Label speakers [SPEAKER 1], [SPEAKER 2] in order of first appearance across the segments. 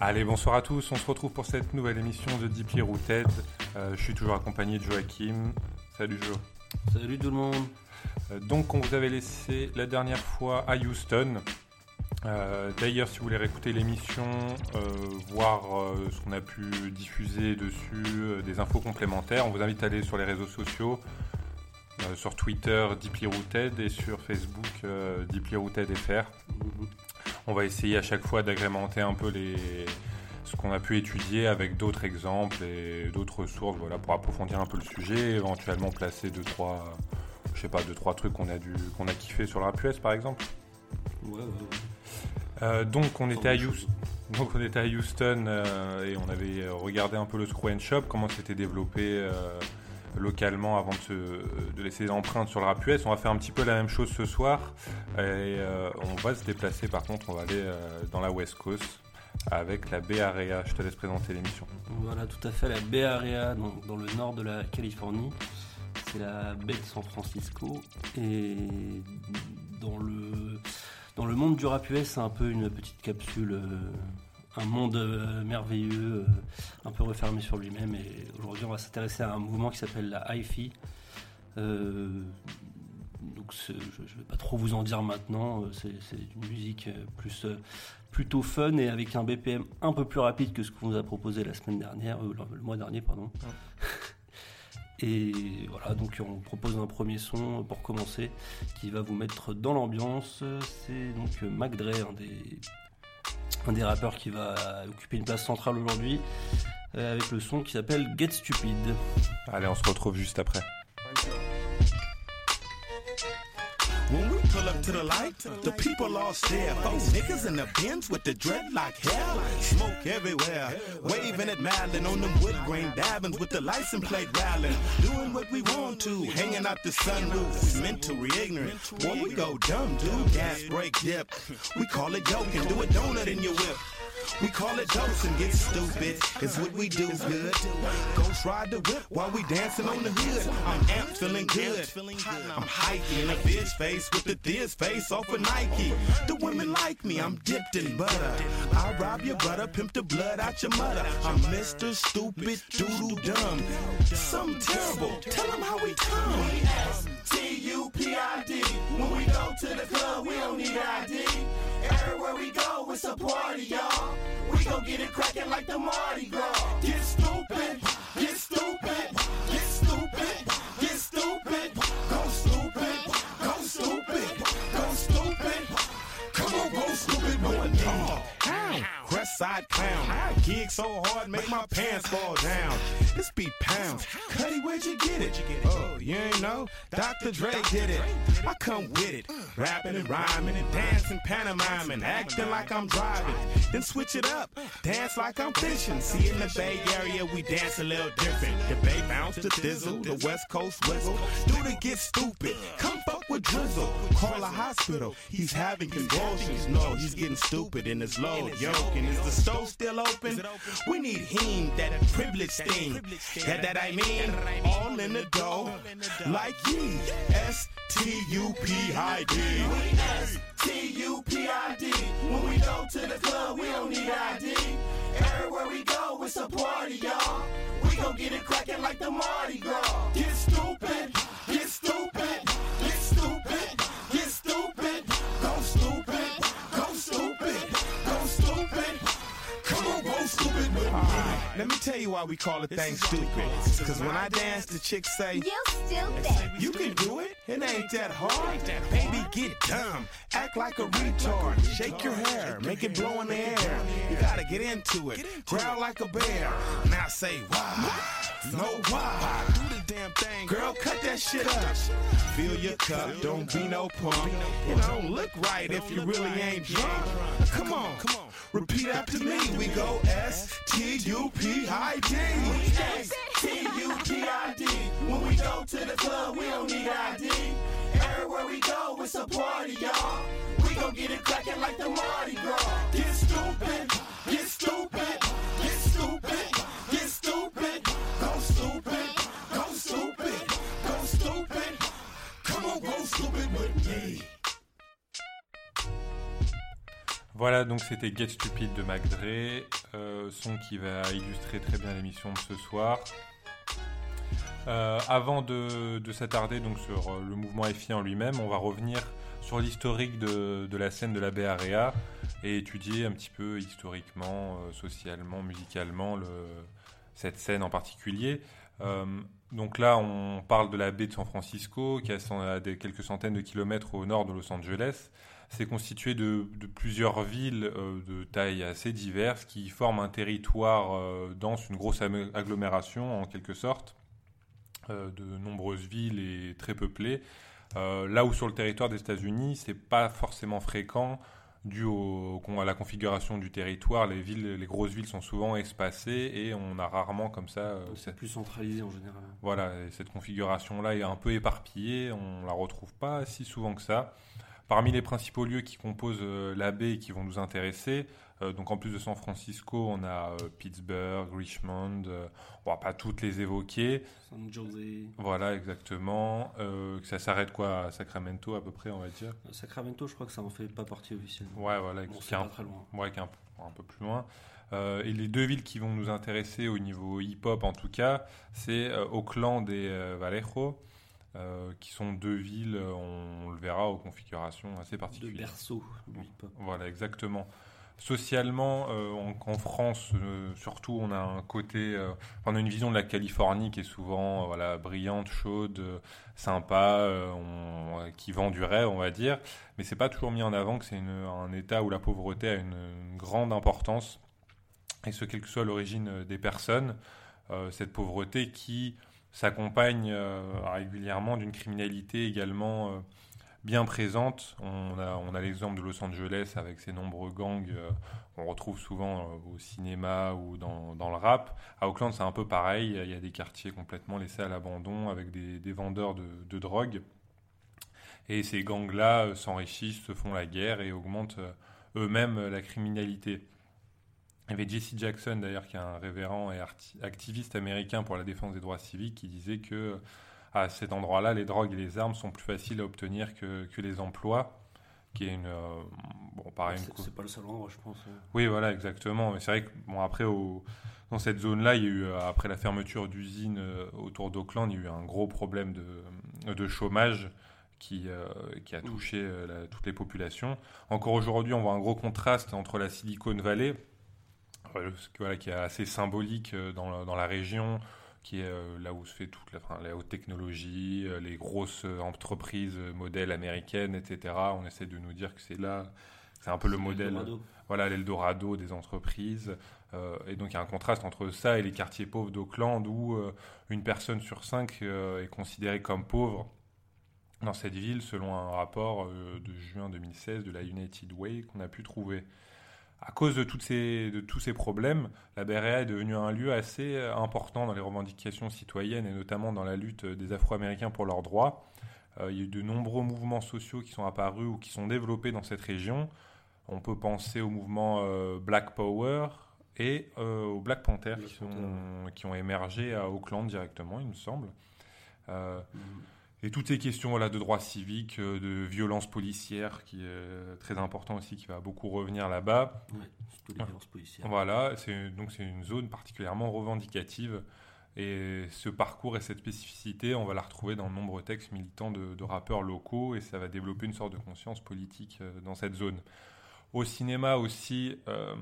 [SPEAKER 1] Allez, bonsoir à tous. On se retrouve pour cette nouvelle émission de Deeply Rooted. Euh, je suis toujours accompagné de Joachim. Salut Jo.
[SPEAKER 2] Salut tout le monde.
[SPEAKER 1] Euh, donc, on vous avait laissé la dernière fois à Houston. Euh, D'ailleurs, si vous voulez réécouter l'émission, voir ce qu'on a pu diffuser dessus, des infos complémentaires, on vous invite à aller sur les réseaux sociaux, sur Twitter Deeply Rooted et sur Facebook Deeply Rooted FR. On va essayer à chaque fois d'agrémenter un peu les, ce qu'on a pu étudier avec d'autres exemples et d'autres sources voilà, pour approfondir un peu le sujet, éventuellement placer deux, trois, je sais pas, deux, trois trucs qu'on a, dû, qu'on a kiffé sur le rap US par exemple.
[SPEAKER 2] Ouais, ouais, ouais.
[SPEAKER 1] Euh, donc on était à Houston, donc on était à Houston euh, et on avait regardé un peu le Screw and Shop, comment c'était développé euh, localement avant de, se- de laisser des empreintes sur le rap US. On va faire un petit peu la même chose ce soir et euh, on va se déplacer par contre, on va aller euh, dans la West Coast avec la Bay Area. Je te laisse présenter l'émission.
[SPEAKER 2] Voilà, tout à fait, la Bay Area, dans le nord de la Californie. C'est la baie de San Francisco. Et dans le, dans le monde du rap US, c'est un peu une petite capsule, euh, un monde euh, merveilleux, euh, un peu refermé sur lui-même. Et aujourd'hui, on va s'intéresser à un mouvement qui s'appelle la hi-fi. Euh, donc je ne vais pas trop vous en dire maintenant, c'est une musique plus, plutôt fun et avec un BPM un peu plus rapide que ce qu'on nous a proposé la semaine dernière, euh, le, mois dernier pardon. Et voilà, donc on propose un premier son pour commencer qui va vous mettre dans l'ambiance. C'est donc Mac Dre, un des, un des rappeurs qui va occuper une place centrale aujourd'hui, euh, avec le son qui s'appelle Get Stupid.
[SPEAKER 1] Allez, on se retrouve juste après.
[SPEAKER 3] Pull up to the light, the people all stare. Four niggas in the bins with the dreadlock hair. Smoke everywhere. Waving at Madden on them wood grain dabbins with the license plate rattling. Doing what we want to, hanging out the sunroof. Mentally ignorant. Boy, we go dumb, dude. Gas brake dip. We call it joking. Do a donut in your whip. We call it dose and get stupid. It's what we do good. Ghost ride the whip while we dancing on the hood. I'm amped, feeling good. I'm hiking a bitch face with the thiz face off of Nike. The women like me, I'm dipped in butter. I rob your brother, pimp the blood out your mother. I'm Mr. Stupid Doodle Dumb. Something terrible. Tell them how we come. T-U-P-I-D. When we go to the club, we don't need ID. Everywhere we go, it's a party, y'all. We gon' get it crackin' like the Mardi Gras. Get stupid, get stupid, get stupid, get stupid. Go stupid, go stupid, go stupid. Come on, go stupid with me. Crest side clown. Gig so hard, make my pants fall down. This beat pounds. Cuddy, where'd you get it? Oh, you ain't know? Dr. Dre did it. I come with it. Rapping and rhyming and dancing, pantomiming, acting like I'm driving. Then switch it up. Dance like I'm fishing. See, in the Bay Area, we dance a little different. The Bay bounce to thizzle, the West Coast wiggle. Do the get stupid. Come fuck with Drizzle. Call a hospital. He's having convulsions. No, he's getting stupid in his low yoke. And is the stove still open? We need him, that privilege thing. That, that I mean, all in the dough. Like ye. S-T-U-P-I-D. S-T-U-P-I-D. When we go to the club, we don't need ID. Everywhere we go, it's a party, y'all. We gon' get it crackin' like the Mardi Gras. Let me tell you why we call it thing stupid. Cause when I dance, the chicks say,
[SPEAKER 4] You stupid.
[SPEAKER 3] you can do it, it ain't that hard. Baby, get dumb, act like a retard. Shake your hair, make it blow in the air. You gotta get into it, growl like a bear. Now say why, no why. Do the damn thing, girl, cut that shit up. Fill your cup, don't be no punk. It don't look right if you really ain't drunk. Come on, come on, repeat after me. We go S T U P I D. S T U P I D. When we go to the club, we don't need ID. Everywhere we go, it's a party, y'all. We gon' get it crackin' like the Mardi Gras. Get stupid, get stupid,
[SPEAKER 1] Voilà, donc c'était Get Stupid de Mac Dre, euh, son qui va illustrer très bien l'émission de ce soir. Euh, avant de, de s'attarder donc sur euh, le mouvement FI en lui-même, on va revenir sur l'historique de, la scène de la Bay Area et étudier un petit peu historiquement, socialement, musicalement le, cette scène en particulier. Donc là, on parle de la baie de San Francisco, qui est à quelques centaines de kilomètres au nord de Los Angeles. C'est constitué de, plusieurs villes euh, de taille assez diverses qui forment un territoire euh, dense, une grosse agglomération en quelque sorte, euh, de nombreuses villes et très peuplées. Là où sur le territoire des États-Unis, c'est pas forcément fréquent dû au- à la configuration du territoire. Les villes, les grosses villes sont souvent espacées et on a rarement comme ça euh,
[SPEAKER 2] C'est plus centralisé en général.
[SPEAKER 1] voilà, et cette configuration-là est un peu éparpillée, on la retrouve pas si souvent que ça. Parmi les principaux lieux qui composent euh, la baie et qui vont nous intéresser, euh, donc en plus de San Francisco, on a euh, Pittsburgh, Richmond, on va pas toutes les évoquer.
[SPEAKER 2] San Jose,
[SPEAKER 1] Voilà, exactement. Euh, ça s'arrête quoi à Sacramento à peu près, on va dire?
[SPEAKER 2] Sacramento, je crois que ça en fait pas partie officiellement.
[SPEAKER 1] Ouais, voilà,
[SPEAKER 2] Bon,
[SPEAKER 1] qui est un-
[SPEAKER 2] pas très loin.
[SPEAKER 1] ouais, qui est un, peu- un peu plus loin. Euh, et les deux villes qui vont nous intéresser au niveau hip-hop en tout cas, c'est Oakland et Vallejo, euh, qui sont deux villes, euh, on, le verra, aux configurations assez
[SPEAKER 2] De
[SPEAKER 1] particulières.
[SPEAKER 2] berceau du hip-hop.
[SPEAKER 1] Voilà, exactement. Socialement, euh, en, en France, euh, surtout, on a un côté, on a une vision de la Californie qui est souvent, voilà, brillante, chaude, sympa, on- qui vend du rêve, on va dire. Mais c'est pas toujours mis en avant que c'est un État où la pauvreté a une, une grande importance, et ce quelle que soit l'origine des personnes. Euh, cette pauvreté qui s'accompagne euh, régulièrement d'une criminalité également. euh, bien présente. On a, l'exemple de Los Angeles avec ses nombreux gangs euh, qu'on retrouve souvent au cinéma ou dans, le rap. À Auckland, c'est un peu pareil. Il y a des quartiers complètement laissés à l'abandon avec des, vendeurs de, drogue. Et ces gangs-là s'enrichissent, se font la guerre et augmentent eux-mêmes la criminalité. Il y avait Jesse Jackson, d'ailleurs, qui est un révérend et activiste américain pour la défense des droits civiques, qui disait que à cet endroit-là, les drogues et les armes sont plus faciles à obtenir que, que les emplois, qui est une... euh, bon, pareil,
[SPEAKER 2] C'est pas le seul endroit, je pense. euh.
[SPEAKER 1] oui, voilà, exactement. Mais c'est vrai que, bon, après, au- dans cette zone-là, il y a eu, euh, après la fermeture d'usines euh, autour d'Auckland, il y a eu un gros problème de, de chômage qui, euh, qui a touché la- toutes les populations. Encore aujourd'hui, on voit un gros contraste entre la Silicon Valley, voilà, qui est assez symbolique euh, dans, la- dans la région, qui est euh, là où se fait toute la, enfin, la haute technologie, euh, les grosses entreprises modèles américaines, etc. On essaie de nous dire que c'est là, c'est un peu le modèle voilà l'Eldorado des entreprises. Euh, et donc il y a un contraste entre ça et les quartiers pauvres d'Auckland où euh, une personne sur cinq euh, est considérée comme pauvre dans cette ville selon un rapport de juin 2016 de la United Way qu'on a pu trouver. À cause de, toutes ces, de tous ces problèmes, la BRA est devenue un lieu assez euh, important dans les revendications citoyennes et notamment dans la lutte des Afro-Américains pour leurs droits. Euh, il y a eu de nombreux mouvements sociaux qui sont apparus ou qui sont développés dans cette région. On peut penser au mouvement euh, Black Power et euh, au Black Panther
[SPEAKER 2] Black
[SPEAKER 1] qui, sont-
[SPEAKER 2] Panther.
[SPEAKER 1] qui ont émergé à Auckland directement, il me semble. Euh,
[SPEAKER 2] Mhm.
[SPEAKER 1] Et toutes ces questions voilà, de droits civiques, euh, de violence policière, qui est très important aussi, qui va beaucoup revenir là-bas.
[SPEAKER 2] Ouais, surtout les violences policières.
[SPEAKER 1] Voilà, c'est donc c'est une zone particulièrement revendicative. Et ce parcours et cette spécificité, on va la retrouver dans de nombreux textes militants de, de rappeurs locaux, et ça va développer une sorte de conscience politique euh, dans cette zone. Au cinéma aussi, euh,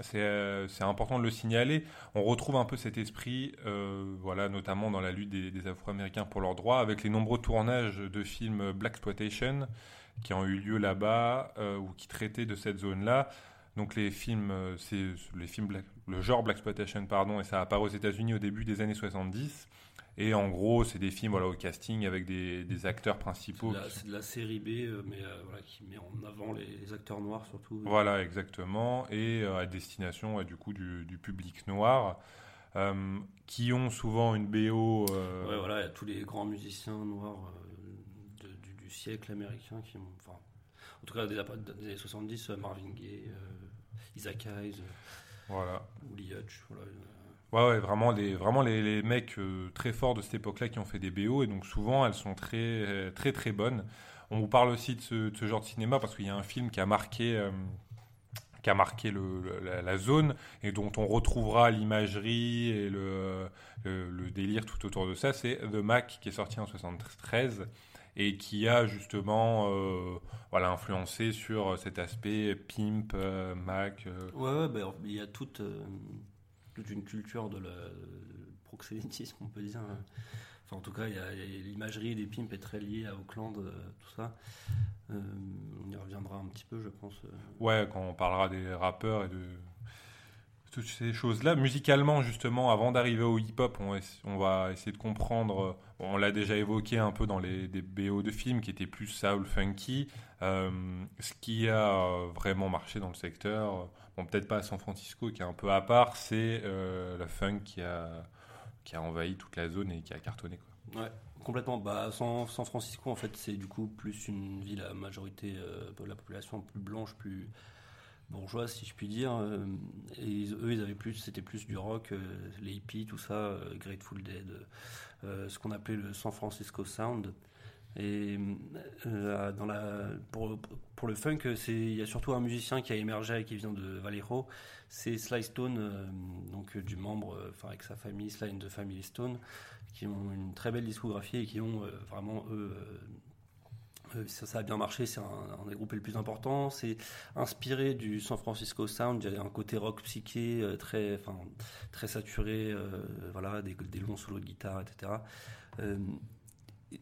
[SPEAKER 1] c'est euh, c'est important de le signaler, on retrouve un peu cet esprit, euh, voilà, notamment dans la lutte des, Afro-Américains pour leurs droits, avec les nombreux tournages de films Black Exploitation qui ont eu lieu là-bas ou qui traitaient de cette zone-là. Donc les films, c'est les films Black- le genre Black Exploitation, pardon, et ça apparaît aux États-Unis au début des années 70. Et en gros, c'est des films voilà, au casting avec des, des acteurs principaux.
[SPEAKER 2] c'est de la série B, euh, mais euh, voilà, qui met en avant les, les acteurs noirs surtout.
[SPEAKER 1] Voilà, exactement. Et euh, à destination ouais, du coup du, du public noir, euh, qui ont souvent une BO.
[SPEAKER 2] Ouais, voilà, il y a tous les grands musiciens noirs de- du, du siècle américain qui ont. Enfin, en tout cas, des, des années 70, euh, Marvin Gaye, Isaac Hayes,
[SPEAKER 1] voilà.
[SPEAKER 2] Willie Hutch, voilà.
[SPEAKER 1] Ouais, vraiment les, vraiment les, mecs euh, très forts de cette époque-là qui ont fait des BO et donc souvent elles sont très euh, très très bonnes. On vous parle aussi de ce, genre de cinéma parce qu'il y a un film qui a marqué euh, qui a marqué la, zone et dont on retrouvera l'imagerie et le, délire tout autour de ça, c'est The Mac qui est sorti en 73 et qui a justement voilà, influencé sur cet aspect pimp, Mac.
[SPEAKER 2] Ouais, bah, il y a toute, toute une culture de la le proxénétisme, on peut dire. Enfin, en tout cas, l'imagerie des pimps est très liée à Auckland, euh, tout ça. Euh, on y reviendra un petit peu, je pense. euh.
[SPEAKER 1] Ouais, quand on parlera des rappeurs et de toutes ces choses-là. Musicalement, justement, avant d'arriver au hip-hop, on, va essayer de comprendre. On l'a déjà évoqué un peu dans les des BO de films qui étaient plus soul funky. ce qui a vraiment marché dans le secteur, peut-être pas à San Francisco, qui est un peu à part, c'est euh, la funk qui a, qui a envahi toute la zone et qui a cartonné. Quoi.
[SPEAKER 2] Ouais, complètement. Bah, San, Francisco, en fait, c'est du coup plus une ville à majorité euh, de la population plus blanche, plus bourgeoise, si je puis dire. euh, et eux, ils avaient plus, c'était plus du rock, euh, les hippies, tout ça, euh, Grateful Dead, euh, ce qu'on appelait le San Francisco Sound. Et euh, dans la, pour, pour le funk, il y a surtout un musicien qui a émergé et qui vient de Vallejo, c'est Sly Stone, euh, donc du membre, euh, enfin avec sa famille, Sly and the Family Stone, qui ont une très belle discographie et qui ont vraiment eux. ça, a bien marché, c'est un, des groupes les plus importants. C'est inspiré du San Francisco Sound. Il y a un côté rock psyché très, très saturé, voilà, des longs solos de guitare, etc.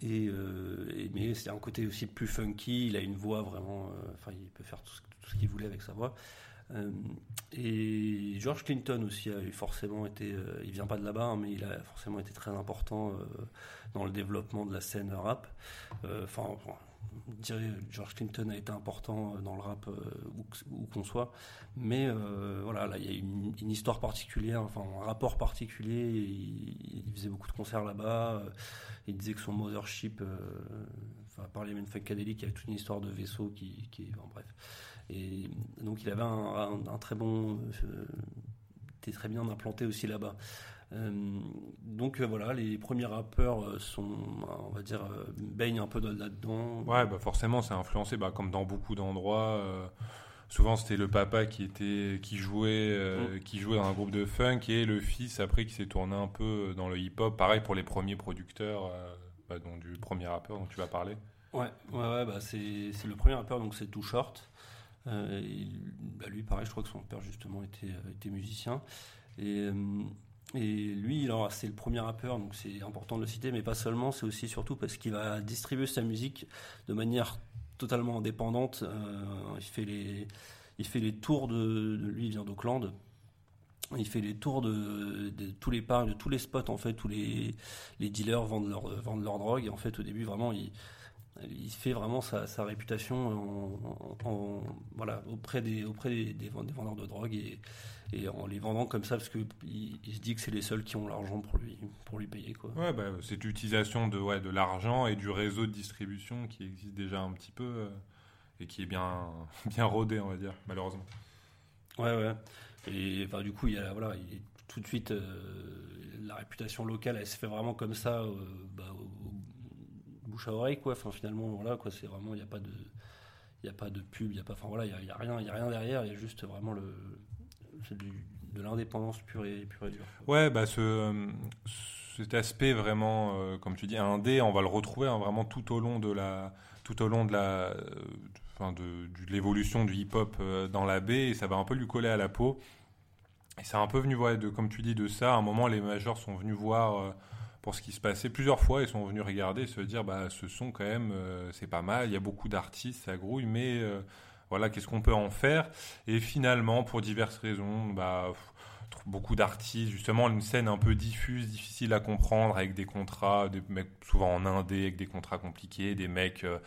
[SPEAKER 2] Euh, et, mais c'est un côté aussi plus funky. Il a une voix vraiment. euh, Enfin, il peut faire tout ce, qu'il voulait avec sa voix. Euh, et George Clinton aussi a forcément été. il vient pas de là-bas, hein, mais il a forcément été très important dans le développement de la scène rap. Enfin, dirais George Clinton a été important dans le rap euh, où, qu'on soit. Mais euh, voilà, là, il y a une, une histoire particulière, enfin un rapport particulier. Il, faisait beaucoup de concerts là-bas. euh, il disait que son mothership, euh, enfin, à part les Funkadelic, il y avait toute une histoire de vaisseau qui, en bref. Et donc il avait un très bon, euh, était très bien implanté aussi là-bas. Euh, donc euh, voilà, les premiers rappeurs euh, sont, on va dire, baignent un peu de- là-dedans.
[SPEAKER 1] Ouais, bah forcément, c'est influencé, bah, comme dans beaucoup d'endroits. souvent, c'était le papa qui était, qui jouait, euh, qui jouait dans un groupe de funk et le fils après qui s'est tourné un peu dans le hip-hop. Pareil pour les premiers producteurs, euh, bah, donc du premier rappeur dont tu vas parler.
[SPEAKER 2] Ouais, ouais, ouais, bah c'est le premier rappeur, donc c'est Too Short. Euh, bah lui, pareil, je crois que son père justement était, était musicien. Et, et lui, c'est le premier rappeur, donc c'est important de le citer, mais pas seulement, c'est aussi surtout parce qu'il va distribuer sa musique de manière totalement indépendante. Euh, il fait les, tours de, lui, il vient d'Auckland. Il fait les tours de, tous les parcs, de tous les spots en fait, où les, dealers vendent leur, vendent drogue. Et en fait, au début, vraiment, il, fait vraiment sa, réputation auprès, des, vendeurs de drogue et en les vendant comme ça parce qu'il il se dit que c'est les seuls qui ont l'argent pour lui, pour lui payer. Quoi.
[SPEAKER 1] Ouais, bah, c'est l'utilisation de, ouais, de l'argent et du réseau de distribution qui existe déjà un petit peu euh, et qui est bien, bien rodé, on va dire, malheureusement.
[SPEAKER 2] Ouais, ouais. Et enfin, du coup, il y a, voilà, il tout de suite, euh, la réputation locale, elle se fait vraiment comme ça, euh, bah, au- au bouche à oreille, quoi. Enfin, finalement, voilà, quoi. C'est vraiment, il n'y a pas de, il a pas de pub, il y a pas, enfin voilà, il y a, il y a rien, il y a rien derrière. Il y a juste vraiment le, c'est de l'indépendance pure et pure et dure.
[SPEAKER 1] Ouais, bah ce, euh, cet aspect vraiment, euh, comme tu dis, indé, on va le retrouver hein, vraiment tout au long de la, tout au long de la, euh, de, l'évolution du hip-hop dans la baie, et ça va un peu lui coller à la peau. Et c'est un peu venu, ouais, de, comme tu dis, de ça. À un moment, les majors sont venus voir pour ce qui se passait plusieurs fois. Ils sont venus regarder et se dire, bah, ce son quand même, c'est pas mal. Il y a beaucoup d'artistes, ça grouille, mais voilà, qu'est-ce qu'on peut en faire? Et finalement, pour diverses raisons, bah, beaucoup d'artistes, justement, une scène un peu diffuse, difficile à comprendre, avec des contrats, des mecs souvent en indé, avec des contrats compliqués, des mecs euh,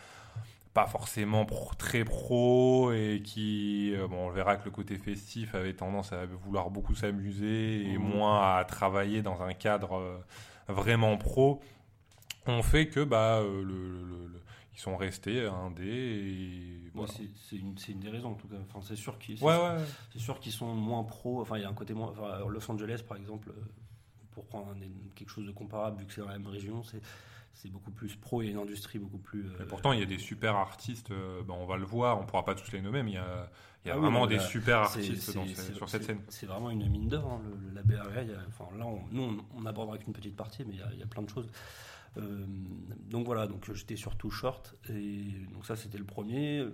[SPEAKER 1] pas forcément pro- très pro et qui, euh, bon, on verra que le côté festif avait tendance à vouloir beaucoup s'amuser et
[SPEAKER 2] Mhm.
[SPEAKER 1] moins à travailler dans un cadre euh, vraiment pro, ont fait que bah, le, le- le- le- ils sont restés indés et
[SPEAKER 2] Ouais,
[SPEAKER 1] voilà.
[SPEAKER 2] c'est, c'est une, des raisons en tout cas. Enfin, c'est sûr qu'ils,
[SPEAKER 1] Ouais, ouais.
[SPEAKER 2] qu'ils sont moins pro. Enfin, il y a un côté moins. Enfin, Los Angeles, par exemple, euh, pour prendre un- quelque chose de comparable, vu que c'est dans la même région, c'est, c'est beaucoup plus pro et une industrie beaucoup plus.
[SPEAKER 1] Et pourtant, il y a des super artistes, ben, on va le voir, on pourra pas tous les nommer, mais il y a, il y a
[SPEAKER 2] Ah
[SPEAKER 1] vraiment des
[SPEAKER 2] là,
[SPEAKER 1] super artistes dans- sur cette scène.
[SPEAKER 2] C'est vraiment une mine d'or, hein, la BRA. y a- enfin, là, on- nous, on, on abordera qu'une petite partie, mais il y a, il y a plein de choses. Euh, donc voilà, donc j'étais surtout short, et donc ça c'était le premier.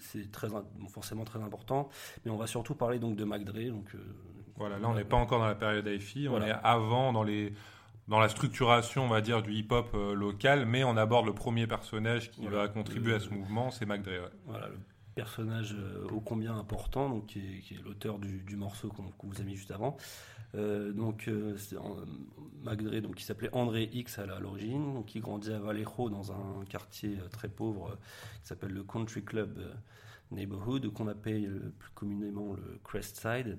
[SPEAKER 2] C'est très forcément très important, mais on va surtout parler donc de McDre. Donc euh,
[SPEAKER 1] Voilà, là, on n'est pas encore dans la période AFI, on est avant dans les dans la structuration, on va dire, du hip-hop euh, local, mais on aborde le premier personnage qui
[SPEAKER 2] Voilà.
[SPEAKER 1] va contribuer
[SPEAKER 2] Le-
[SPEAKER 1] à ce mouvement, c'est McDre. ouais.
[SPEAKER 2] Voilà, le personnage ô combien important, donc, qui est, qui est l'auteur du, du morceau qu'on qu'on vous a mis juste avant. Euh, donc, euh, Magdré, donc, qui s'appelait André X à l'origine, qui grandit à Vallejo dans un quartier euh, très pauvre qui s'appelle le Country Club Neighborhood, qu'on appelle plus communément le Crest Side.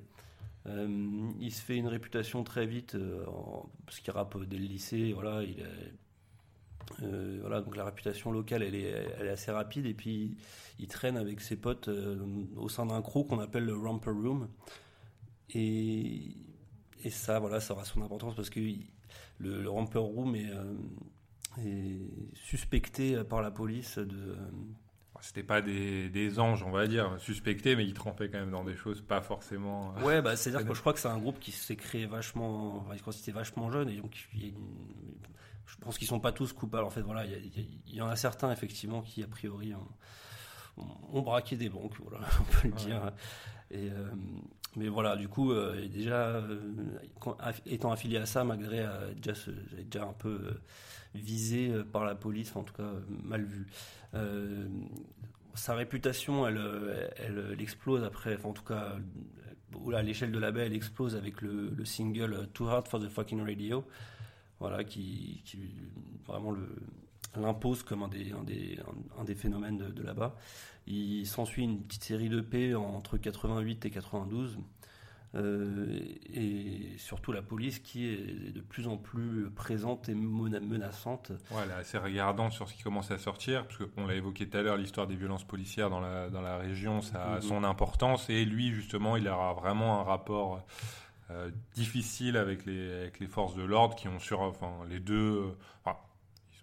[SPEAKER 2] Euh, il se fait une réputation très vite euh, parce qu'il rappe dès le lycée. Voilà, donc la réputation locale, elle est, assez rapide. Et puis, il traîne avec ses potes au sein d'un crew qu'on appelle le Romper Room. Et ça, voilà, ça aura son importance parce que le, le Romper Room est, euh, est suspecté par la police de.
[SPEAKER 1] C'était pas des, des anges, on va dire, suspectés, mais ils trempaient quand même dans des choses pas forcément. euh,
[SPEAKER 2] Ouais, bah, c'est-à-dire que je crois que c'est un groupe qui s'est créé vachement, enfin, quand c'était vachement jeune, et donc il y a une- je pense qu'ils sont pas tous coupables. En fait, voilà, il y, en a certains effectivement qui a priori ont, ont- ont braqué des banques, voilà, on peut le
[SPEAKER 1] Ouais.
[SPEAKER 2] dire. Et, euh, mais voilà, du coup, euh, déjà euh, étant affilié à ça, malgré a déjà, déjà un peu euh, visé euh, par la police, en tout cas euh, mal vu. Euh, sa réputation, elle, euh, elle, explose après, en tout cas, euh, à l'échelle de la baie, elle explose avec le, le single euh, Too Hard for the Fucking Radio, voilà, qui, vraiment l'impose comme un des, un des, un, des phénomènes de là-bas. Il s'ensuit une petite série de P entre 88 et 92. euh, et surtout la police qui est de plus en plus présente et menaçante.
[SPEAKER 1] Ouais, elle est assez regardante sur ce qui commence à sortir, parce qu'on l'a évoqué tout à l'heure, l'histoire des violences policières dans la, dans la région, ça a
[SPEAKER 2] Mhm.
[SPEAKER 1] son importance, et lui, justement, il aura vraiment un rapport euh, difficile avec les, avec les forces de l'ordre qui ont sur, enfin, les deux, enfin,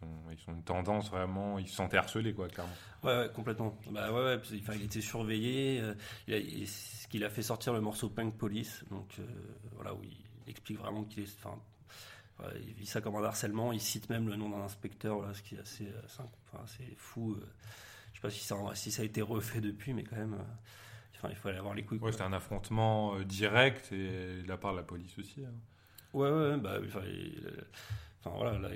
[SPEAKER 1] sont, ils sont une tendance vraiment, ils se sentent harcelés, quoi, clairement.
[SPEAKER 2] Ouais, ouais, complètement. Bah ouais, ouais, enfin, il était surveillé. euh, il a- il- ce qu'il a fait sortir le morceau Punk Police, donc euh, voilà où il explique vraiment qu'il est, enfin, ouais, il vit ça comme un harcèlement. Il cite même le nom d'un inspecteur, là, ce qui est assez, euh, fou. euh. je sais pas si ça, si ça a été refait depuis, mais quand même, enfin, il faut aller avoir les couilles.
[SPEAKER 1] Ouais, c'était un affrontement direct, et de la part de la police aussi. hein.
[SPEAKER 2] Ouais, ouais, bah, enfin, il-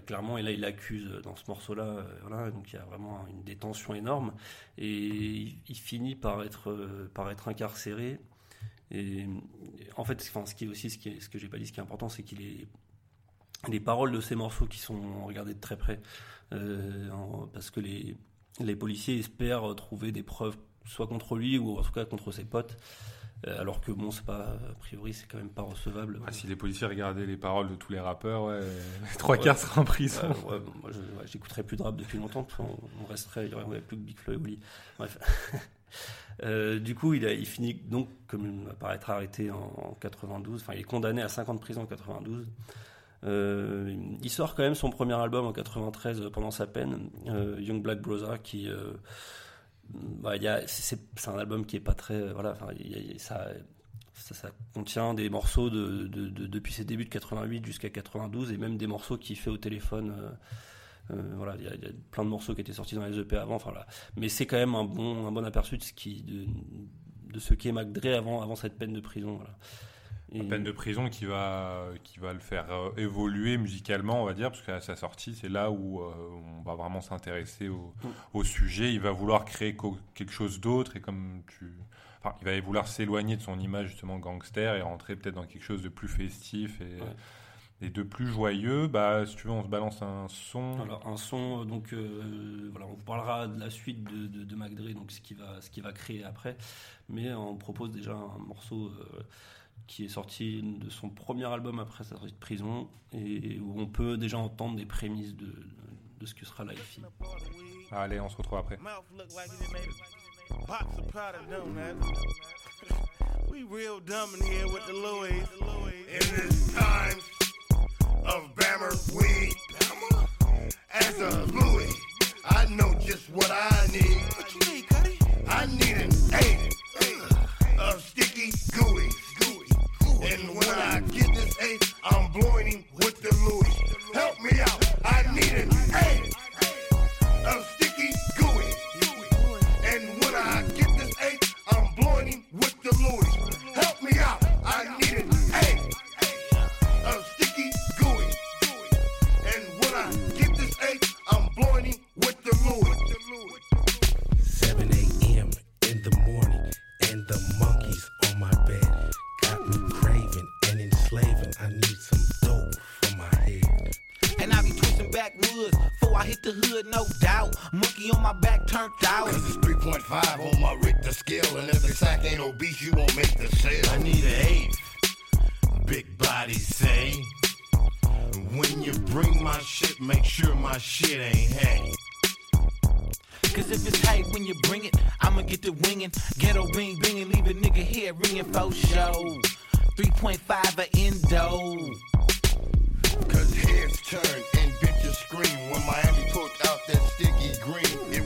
[SPEAKER 2] clairement, et là, il accuse euh, dans ce morceau-là, euh, donc il y a vraiment une détention énorme, et il, finit par être, euh, par être incarcéré. Et, en fait, ce qui est aussi, ce, que j'ai pas dit, ce qui est important, c'est qu'il est les paroles de ces morceaux qui sont regardées de très près, parce que les, les policiers espèrent trouver des preuves, soit contre lui ou en tout cas contre ses potes. Euh, alors que bon, c'est pas, a priori, c'est quand même pas recevable.
[SPEAKER 1] Ah, si les policiers regardaient les paroles de tous les rappeurs, ouais, les trois quarts seraient en prison.
[SPEAKER 2] Euh, ouais, bon, moi, j'écouterais plus de rap depuis longtemps, parce on resterait, il y aurait, plus que Big Flo et Oli. Bref. Euh, du coup, il, a, il finit donc, comme par être arrêté en, en 92, enfin, il est condamné à 5 ans de prison en 92. Euh, il sort quand même son premier album en 93 euh, pendant sa peine, euh, Young Black Brother, qui. Bah, c'est un album qui est pas très. Voilà, ça, contient des morceaux de, de- de- depuis ses débuts de 88 jusqu'à 92 et même des morceaux qu'il fait au téléphone. euh, euh, voilà, il y, a, plein de morceaux qui étaient sortis dans les EP avant. Enfin, là. Mais c'est quand même un bon, un bon aperçu de ce qui, de, ce qu'est Mac Dre avant, avant cette peine de prison. Voilà. Et-
[SPEAKER 1] La peine de prison qui va, qui va le faire euh, évoluer musicalement, on va dire, parce qu'à sa sortie, c'est là où euh, on va vraiment s'intéresser au, au sujet. Il va vouloir créer quelque chose d'autre et comme tu. Enfin, il va vouloir s'éloigner de son image justement gangster et rentrer peut-être dans quelque chose de plus festif et,
[SPEAKER 2] Ouais.
[SPEAKER 1] et de plus joyeux. Bah, si tu veux, on se balance un son.
[SPEAKER 2] Alors un son, euh, donc euh, voilà, on vous parlera de la suite de, de, Dre, donc ce qu'il va, ce qu'il va créer après, mais on propose déjà un morceau qui est sorti de son premier album après sa sortie de prison et où on peut déjà entendre des prémices de, de ce que sera Life.
[SPEAKER 1] Allez, on se retrouve après.
[SPEAKER 5] We real dumb in here with the Louis.
[SPEAKER 6] In this time of Bammer weed,
[SPEAKER 7] As a Louis, I know just what I need. What you need, Cuddy? I need an eight of sticky gooey. And when I get this eight, I'm blowing him with the Louis. Help me out. I need an eight of sticky gooey. And when I get this eight, I'm blowing him with the Louis. The
[SPEAKER 8] hood, no doubt. Monkey on my back turned out.
[SPEAKER 7] Cause it's 3.5 on my Richter scale. And if the sack ain't obese, you won't make the sale. I need an eighth. Big bodies say. When you bring my shit, make sure my shit ain't hay.
[SPEAKER 8] Cause if it's tight when you bring it, I'ma get the winging. Ghetto ring binging, leave a nigga here ringing for show. 3.5 a endo.
[SPEAKER 7] Cause heads turn and bitches scream when Miami put out that sticky green. It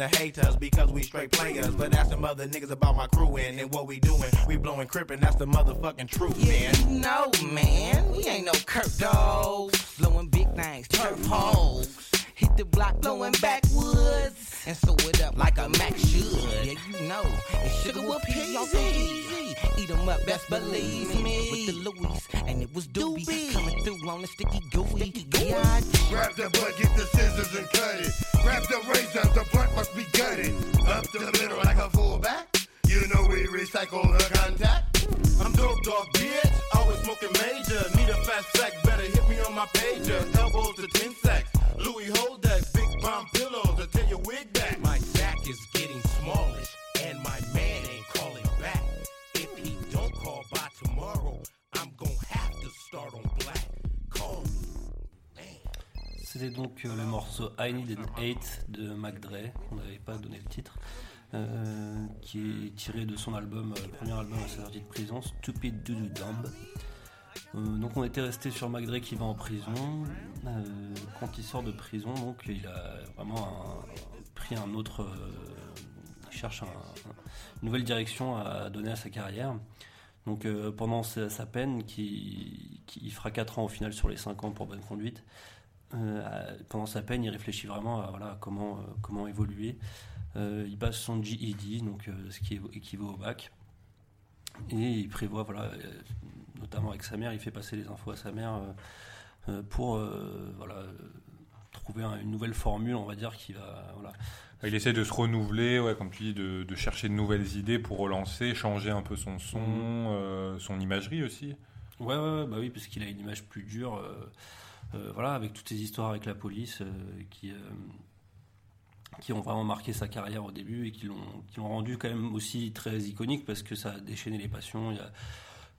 [SPEAKER 9] and niggas be wanting to hate us because we straight players. But that's some other niggas about my crew in and what we doing. We blowing crippin', that's the motherfucking truth, man.
[SPEAKER 8] You know, man, we ain't no Kurt dogs. Blowing big things, turf holes. Hit the block, blowing backwoods. And sew it up like a Mac should. Yeah, you know, it's sugar with peas on easy. Eat 'em up, best believe me. With the Louis, and it was Doobie. Coming through on the sticky gooey. Yeah,
[SPEAKER 7] Grab the butt, get the scissors and cut it. Grab the razor, the blunt must be gutted. Up to the middle like a fullback. You know we recycle the contact.
[SPEAKER 10] I'm dope dog, bitch. Always smoking major. Need a fast sack, better hit me on my pager. Elbows to 10 sacks. Louis hold that big bomb pillows
[SPEAKER 2] C'était donc euh, le morceau I Need an Eight de Mac Dre, on n'avait pas donné le titre, euh, qui est tiré de son album, euh, premier album à sa sortie de prison, Stupid Doodoo Dumb. Euh, donc on était resté sur Mac Dre qui va en prison. Quand il sort de prison, donc il a vraiment pris un autre, il cherche un- un- une nouvelle direction à donner à sa carrière. Donc pendant sa, peine, qui, qui il fera 4 ans au final sur les 5 ans pour bonne conduite, pendant sa peine, il réfléchit vraiment à voilà, comment, euh, comment évoluer. Euh, il passe son GED, donc, euh, ce qui équivaut au bac. Et il prévoit, voilà, euh, notamment avec sa mère, il fait passer les infos à sa mère euh, euh, pour euh, voilà, euh, trouver un- une nouvelle formule, on va dire, qui va. Voilà.
[SPEAKER 1] Il essaie de se renouveler, ouais, comme tu dis, de, de chercher de nouvelles idées pour relancer, changer un peu son son, euh, son imagerie aussi.
[SPEAKER 2] Ouais, ouais, ouais, bah oui, parce qu'il a une image plus dure, euh, euh, voilà, avec toutes ces histoires avec la police euh, qui, euh, qui ont vraiment marqué sa carrière au début et qui l'ont, rendu quand même aussi très iconique parce que ça a déchaîné les passions. Il y a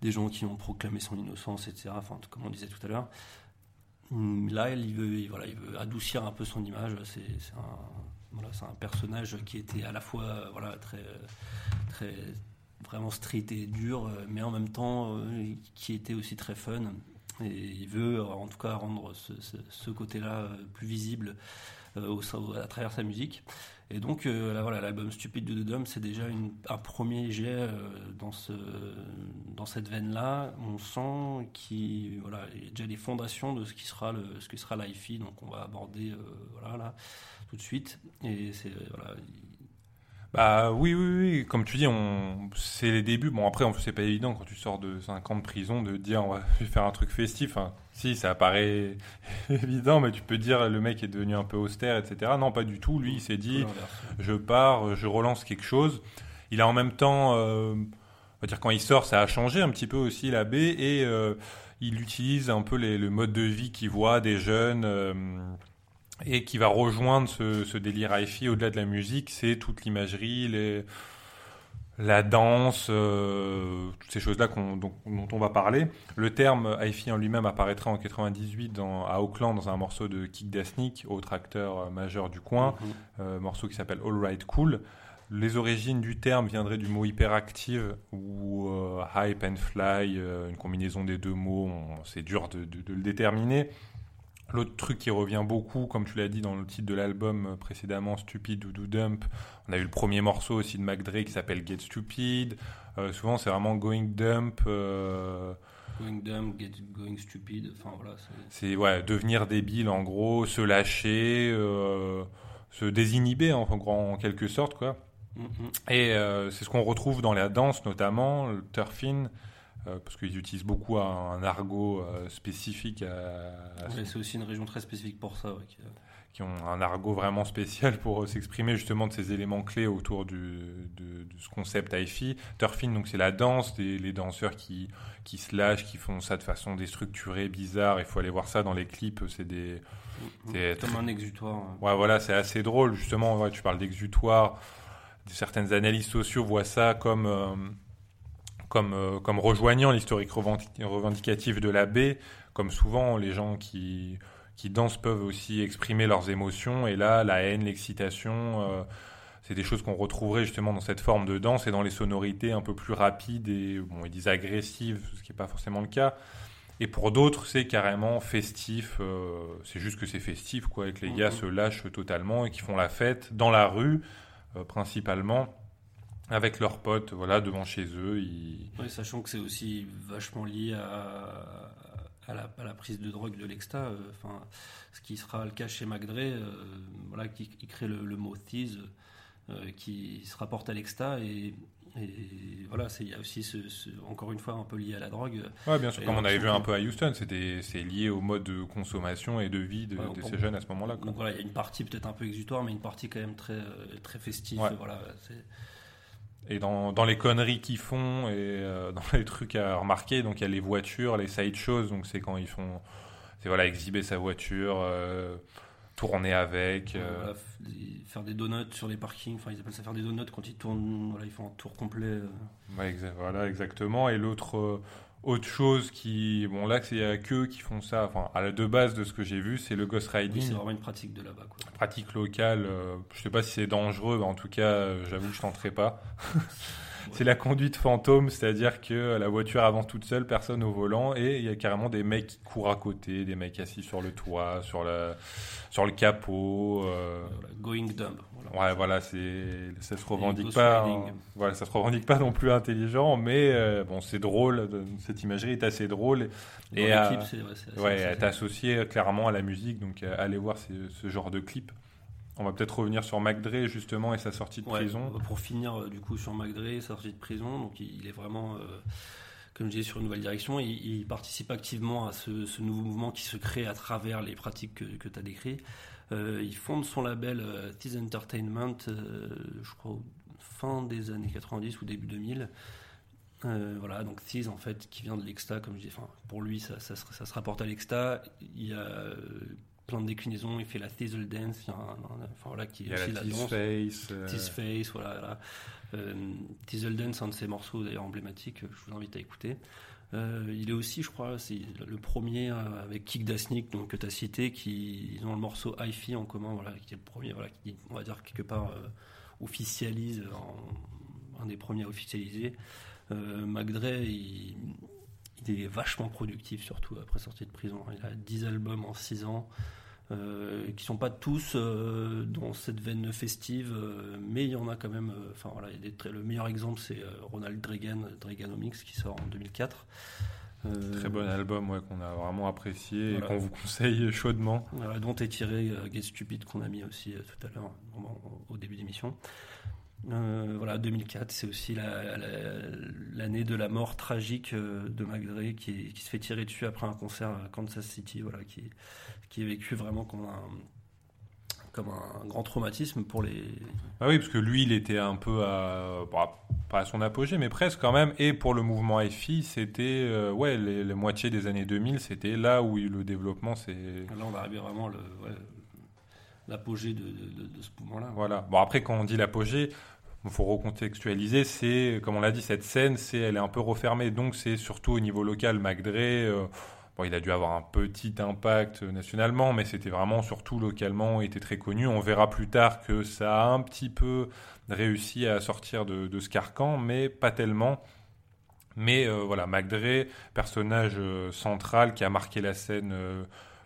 [SPEAKER 2] des gens qui ont proclamé son innocence, etc. Enfin, comme on disait tout à l'heure. Là, il veut, il- voilà, il veut adoucir un peu son image. C'est, un, voilà, un personnage qui était à la fois, euh, voilà, très, très, vraiment street et dur, euh, mais en même temps euh, qui était aussi très fun. Et il veut, euh, en tout cas, rendre ce, côté-là euh, plus visible euh, au, à travers sa musique. Et donc, là, voilà, l'album Stupid de Dom, c'est déjà un premier jet dans, ce, dans cette veine-là. On sent qu'il y a déjà les fondations de ce qui sera l'IFI, donc on va aborder tout de suite.
[SPEAKER 1] Bah oui, oui, oui, comme tu dis, on... c'est les débuts. Bon, après, en plus, c'est pas évident quand tu sors de 5 ans de prison de dire on va faire un truc festif. Hein. Si, ça paraît évident, mais tu peux dire le mec est devenu un peu austère, etc. Non, pas du tout. Lui, il s'est dit je pars, je relance quelque chose. Il a en même temps, euh, on va dire quand il sort, ça a changé un petit peu aussi la baie et euh, il utilise un peu les- le mode de vie qu'il voit des jeunes euh, et qui va rejoindre ce, ce délire hi-fi au-delà de la musique, c'est toute l'imagerie, les la danse, euh, toutes ces choses-là qu'on- dont, dont on va parler. Le terme hi-fi en lui-même apparaîtra en 98 dans, à Auckland dans un morceau de Kick Dasnik, autre acteur euh, majeur du coin,
[SPEAKER 2] Mhm.
[SPEAKER 1] euh, morceau qui s'appelle All Right Cool. Les origines du terme viendraient du mot hyperactive ou euh, hype and fly, une combinaison des deux mots, c'est dur de, de- de le déterminer. L'autre truc qui revient beaucoup, comme tu l'as dit dans le titre de l'album précédemment, Stupid Doodoo Dump, on a eu le premier morceau aussi de Mac Dre qui s'appelle Get Stupid. Euh, souvent c'est vraiment Going Dump. euh,
[SPEAKER 2] Going dumb, get going stupid. Enfin voilà. c'est-
[SPEAKER 1] ouais, devenir débile en gros, se lâcher, euh, se désinhiber en, en, gros, en quelque sorte quoi.
[SPEAKER 2] Mhm.
[SPEAKER 1] Et c'est ce qu'on retrouve dans la danse notamment, le turfing, euh, parce qu'ils utilisent beaucoup un, un argot euh, spécifique à, à ce-
[SPEAKER 2] Ouais, c'est aussi une région très spécifique pour ça. ouais, qui, euh,
[SPEAKER 1] qui ont un argot vraiment spécial pour s'exprimer justement de ces éléments clés autour du, de, de ce concept hi-fi. Turfing, donc c'est la danse, des, les danseurs qui, qui se lâchent, qui font ça de façon déstructurée, bizarre. Il faut aller voir ça dans les clips. C'est des, C'est
[SPEAKER 2] comme
[SPEAKER 1] très-
[SPEAKER 2] un exutoire. hein.
[SPEAKER 1] Ouais, voilà, c'est assez drôle. Justement, ouais, tu parles d'exutoire. Certaines analyses sociaux voient ça comme, comme, euh, comme rejoignant l'historique revendic- revendicatif de la baie. Comme souvent, les gens qui, qui dansent peuvent aussi exprimer leurs émotions. Et là, la haine, l'excitation, euh, c'est des choses qu'on retrouverait justement dans cette forme de danse et dans les sonorités un peu plus rapides et, bon, ils disent agressives, ce qui n'est pas forcément le cas. Et pour d'autres, c'est carrément festif. euh, c'est juste que c'est festif, quoi, et que les gars
[SPEAKER 2] Mhm.
[SPEAKER 1] se lâchent totalement et qui font la fête dans la rue, euh, principalement, avec leurs potes, voilà, devant chez eux. Ils...
[SPEAKER 2] Ouais, sachant que c'est aussi vachement lié à, à, la, à la prise de drogue de l'exta, euh, ce qui sera le cas chez McDre, euh, voilà, qui, qui crée le, le mot tease, euh, qui se rapporte à l'exta et, et voilà, il y a aussi ce, ce- encore une fois un peu lié à la drogue.
[SPEAKER 1] Ouais, bien sûr,
[SPEAKER 2] Et
[SPEAKER 1] comme on avait vu un peu à Houston, c'était, c'est lié au mode de consommation et de vie de,
[SPEAKER 2] Ouais,
[SPEAKER 1] de
[SPEAKER 2] on-
[SPEAKER 1] ces jeunes à ce moment-là.
[SPEAKER 2] Donc voilà, il y a une partie peut-être un peu exutoire, mais une partie quand même très, euh, très festive.
[SPEAKER 1] Ouais.
[SPEAKER 2] Voilà, c'est-
[SPEAKER 1] Et dans, dans les conneries qu'ils font et euh, dans les trucs à remarquer, donc il y a les voitures, les side shows, donc c'est quand ils font, c'est voilà, exhiber sa voiture, euh, tourner avec. euh,
[SPEAKER 2] faire des donuts sur les parkings, enfin ils appellent ça faire des donuts quand ils tournent, voilà, ils font un tour complet.
[SPEAKER 1] Ouais, exa- voilà, exactement. Et l'autre autre chose qui, bon là, c'est qu'eux qui font ça. Enfin, à la de base de ce que j'ai vu, c'est le ghost
[SPEAKER 2] Oui,
[SPEAKER 1] riding,
[SPEAKER 2] c'est vraiment une pratique de là-bas. Quoi.
[SPEAKER 1] pratique locale. euh, je sais pas si c'est dangereux, mais en tout cas, euh, j'avoue que je tenterai pas. c'est la conduite fantôme, c'est-à-dire que la voiture avance toute seule, personne au volant, et il y a carrément des mecs qui courent à côté, des mecs assis sur le toit, sur la, sur le capot. euh,
[SPEAKER 2] going dumb. Voilà.
[SPEAKER 1] Ouais, voilà, c'est ça se revendique pas. hein. Voilà, ça se revendique pas non plus intelligent, mais euh, bon, c'est drôle. de- Cette imagerie est assez drôle Et, euh,
[SPEAKER 2] clips, c'est ouais, assez-
[SPEAKER 1] Ouais, est associée clairement à la musique, donc euh, allez voir ce, ce genre de clip. On va peut-être revenir sur McDre justement et sa sortie de
[SPEAKER 2] Ouais,
[SPEAKER 1] prison.
[SPEAKER 2] Pour finir, euh, du coup, sur McDre, sorti de prison, donc il, est vraiment, euh, comme je disais, sur une nouvelle direction. Il, il participe activement à ce, ce nouveau mouvement qui se crée à travers les pratiques que, tu as décrites. Euh, il fonde son label euh, Tease Entertainment, je crois, fin des années 90 ou début 2000. Euh, voilà, donc Tease, en fait, qui vient de l'Exta, comme je dis, enfin, pour lui, ça, ça, se, ça se rapporte à l'Exta. Il y a plein de déclinaisons. Il fait la Teasel Dance, il y a un- un- enfin, voilà, qui est aussi
[SPEAKER 1] la
[SPEAKER 2] la danse.
[SPEAKER 1] Face. euh,
[SPEAKER 2] Face, voilà. voilà. Euh, Dance, un de ses morceaux d'ailleurs emblématiques, je vous invite à écouter. Euh, il est aussi, je crois, c'est le premier euh, avec Kick Dasnik, donc que tu as cité, qui ils ont le morceau Hi-Fi en commun, voilà, qui est le premier, voilà, qui, on va dire quelque part euh, officialise, en- un des premiers à officialiser. Euh, il, il est vachement productif, surtout après sortie de prison. Il a 10 albums en 6 ans euh, qui sont pas tous euh, dans cette veine festive, euh, mais il y en a quand même. euh, Enfin voilà, il y a des très- le meilleur exemple c'est Ronald Reagan, Reaganomics qui sort en 2004. Euh,
[SPEAKER 1] Très bon album ouais, qu'on a vraiment apprécié
[SPEAKER 2] Voilà.
[SPEAKER 1] et qu'on vous conseille chaudement.
[SPEAKER 2] Voilà, dont est tiré Get Stupid qu'on a mis aussi tout à l'heure, au début d'émission. Euh, voilà, 2004, c'est aussi la- la- l'année de la mort tragique euh, de McDre qui, qui se fait tirer dessus après un concert à Kansas City, voilà, qui, qui est vécu vraiment comme un, comme un grand traumatisme pour les.
[SPEAKER 1] Ah oui, parce que lui, il était un peu à, bah, pas à son apogée, mais presque quand même. Et pour le mouvement FI, c'était, euh, ouais, les, les moitiés des années 2000, c'était là où le développement, c'est.
[SPEAKER 2] Là, on va arriver vraiment le, ouais, l'apogée de, de- de- de ce mouvement-là.
[SPEAKER 1] Voilà. Bon, après, quand on dit l'apogée, il faut recontextualiser, c'est, comme on l'a dit, cette scène, c'est, elle est un peu refermée, donc c'est surtout au niveau local, McDre, euh, bon, il a dû avoir un petit impact nationalement, mais c'était vraiment surtout localement, était très connu. On verra plus tard que ça a un petit peu réussi à sortir de, de ce carcan, mais pas tellement. Mais euh, voilà, McDre, personnage euh, central qui a marqué la scène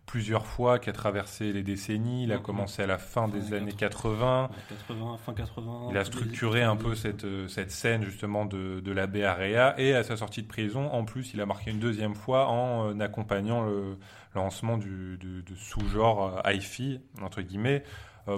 [SPEAKER 1] plusieurs fois, qui a traversé les décennies. Il a commencé à la fin des années
[SPEAKER 2] 80.
[SPEAKER 1] 80.
[SPEAKER 2] 80, fin 80.
[SPEAKER 1] Il a structuré un peu
[SPEAKER 2] 90.
[SPEAKER 1] cette, euh, cette scène justement de, de la Bay Area et à sa sortie de prison, en plus, il a marqué une deuxième fois en euh, accompagnant le lancement du, de, de sous-genre euh, hi-fi, entre guillemets,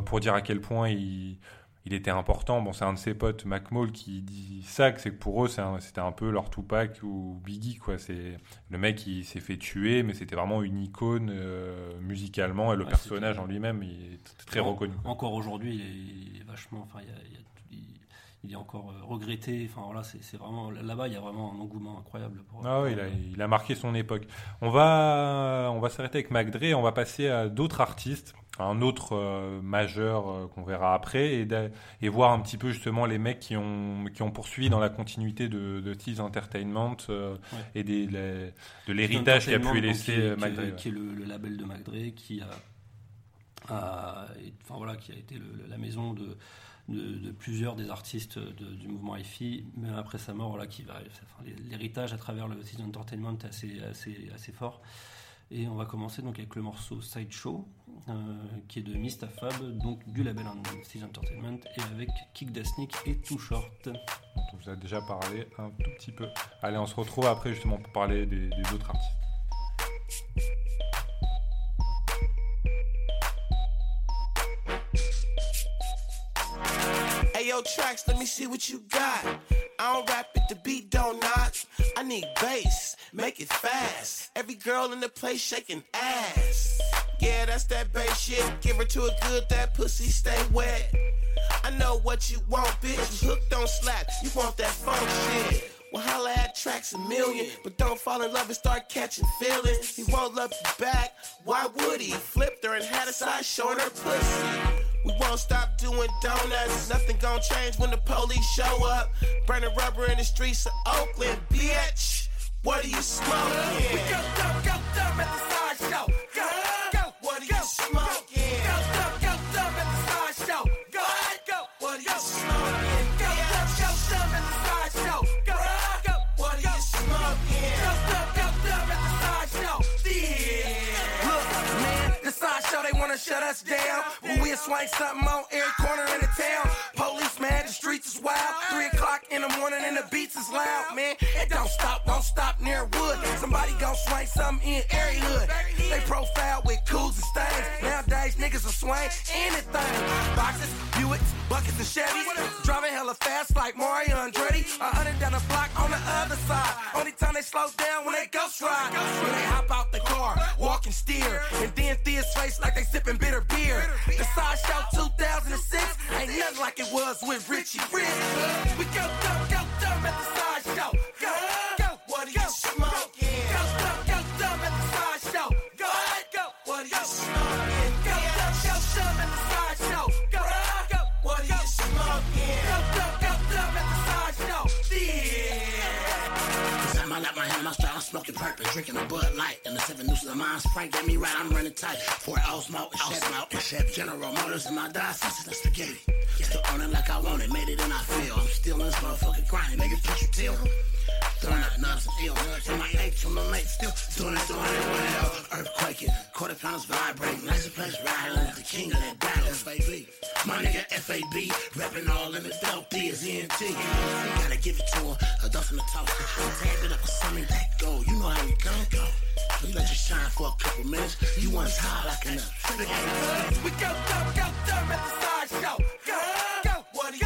[SPEAKER 1] pour dire à quel point il, il était important. Bon, c'est un de ses potes, McMall, qui dit ça, que c'est que pour eux, un- c'était un peu leur Tupac ou Biggie, quoi. C'est le mec qui s'est fait tuer, mais c'était vraiment une icône euh, musicalement et le
[SPEAKER 2] Ouais,
[SPEAKER 1] personnage en lui-même, il est très
[SPEAKER 2] En-
[SPEAKER 1] reconnu.
[SPEAKER 2] Encore aujourd'hui, il, est- il est vachement. Enfin, il, y a- il y a- il- il est encore euh, regretté. Enfin, voilà, c'est vraiment. Là-bas, il y a vraiment un engouement incroyable pour.
[SPEAKER 1] Ah oui, il a, il a marqué son époque. On va, on va s'arrêter avec McDre on va passer à d'autres artistes, un autre euh, majeur euh, qu'on verra après, et, voir un petit peu justement les mecs qui ont, qui ont poursuivi dans la continuité de, de Tease Entertainment euh,
[SPEAKER 2] Ouais.
[SPEAKER 1] et des, les- de l'héritage qu'a pu laisser
[SPEAKER 2] qui, qui est le, le label de McDre, qui a, a- et- enfin voilà, qui a été le- la maison de, de, de plusieurs des artistes de- du mouvement hi-fi, même après sa mort, voilà, qui va, enfin, l'héritage à travers le Tease Entertainment est assez, assez, assez fort. Et on va commencer donc avec le morceau Sideshow, qui est de Mistafab, donc du label Tease Entertainment, et avec Kick Dasnik et Too Short.
[SPEAKER 1] dont on vous a déjà parlé un tout petit peu. Allez, on se retrouve après justement pour parler des, des autres artistes.
[SPEAKER 5] Hey yo, tracks, let me see what you got. I don't rap it, the beat don't knock. I need bass, make it fast. Every girl in the place shaking ass. Yeah, that's that bass shit. Give her to a good, that pussy stay wet. I know what you want, bitch. You hooked on slap, you want that funk shit. Well, holla at tracks a million, but don't fall in love and start catching feelings. He won't love you back. Why would he? Flipped her and had a side showing her pussy. We won't stop doing donuts. Nothing gon' change when the police show up. Burning rubber in the streets of Oakland, bitch. What are you smoking? We go go dumb at the sideshow. Go,
[SPEAKER 10] shut us down. But we'll swing something on every corner in the town. Police, man, the streets is wild. Three o'clock in the morning and the beats is loud, man. It don't stop, don't stop near wood. Somebody gon' swing something in every hood. They profile with cools and stains. Nowadays, niggas will swing anything. Boxes, Buicks, buckets, and Chevys. Driving hella fast like Mario Andretti. A hundred down the block on the other side. Only time they slow down when they ghost ride. When they hop out the car, walk and steer. And then Thea's face like they sipping bitter beer. The side show 2006 ain't nothing like it was with Richie Rich.
[SPEAKER 5] We go go
[SPEAKER 11] Drinking a Bud Light. And the seven nooses of mine, Frank get me right, I'm running tight. For Osmo, and Chef, and Chef General Motors, and my die sausage and spaghetti. Still on it like I want it, made it and I feel. I'm still in this motherfucking grinding, nigga, can't you tell? Throwing up nuts and ill. And my H on the lake, still doing it, doing it well. Earthquaking, quarter pounders vibrating. Nice place rattling, the king of that Dallas, baby. My nigga FAB, rapping all in the dope, D is ENT. Gotta give it to him, a dozen of toast. Tap it up with something that go. You know how we go, go. You let you shine for a couple minutes. You want once high like a nut.
[SPEAKER 5] We go dumb, go dumb at the sideshow. Go, go. What are you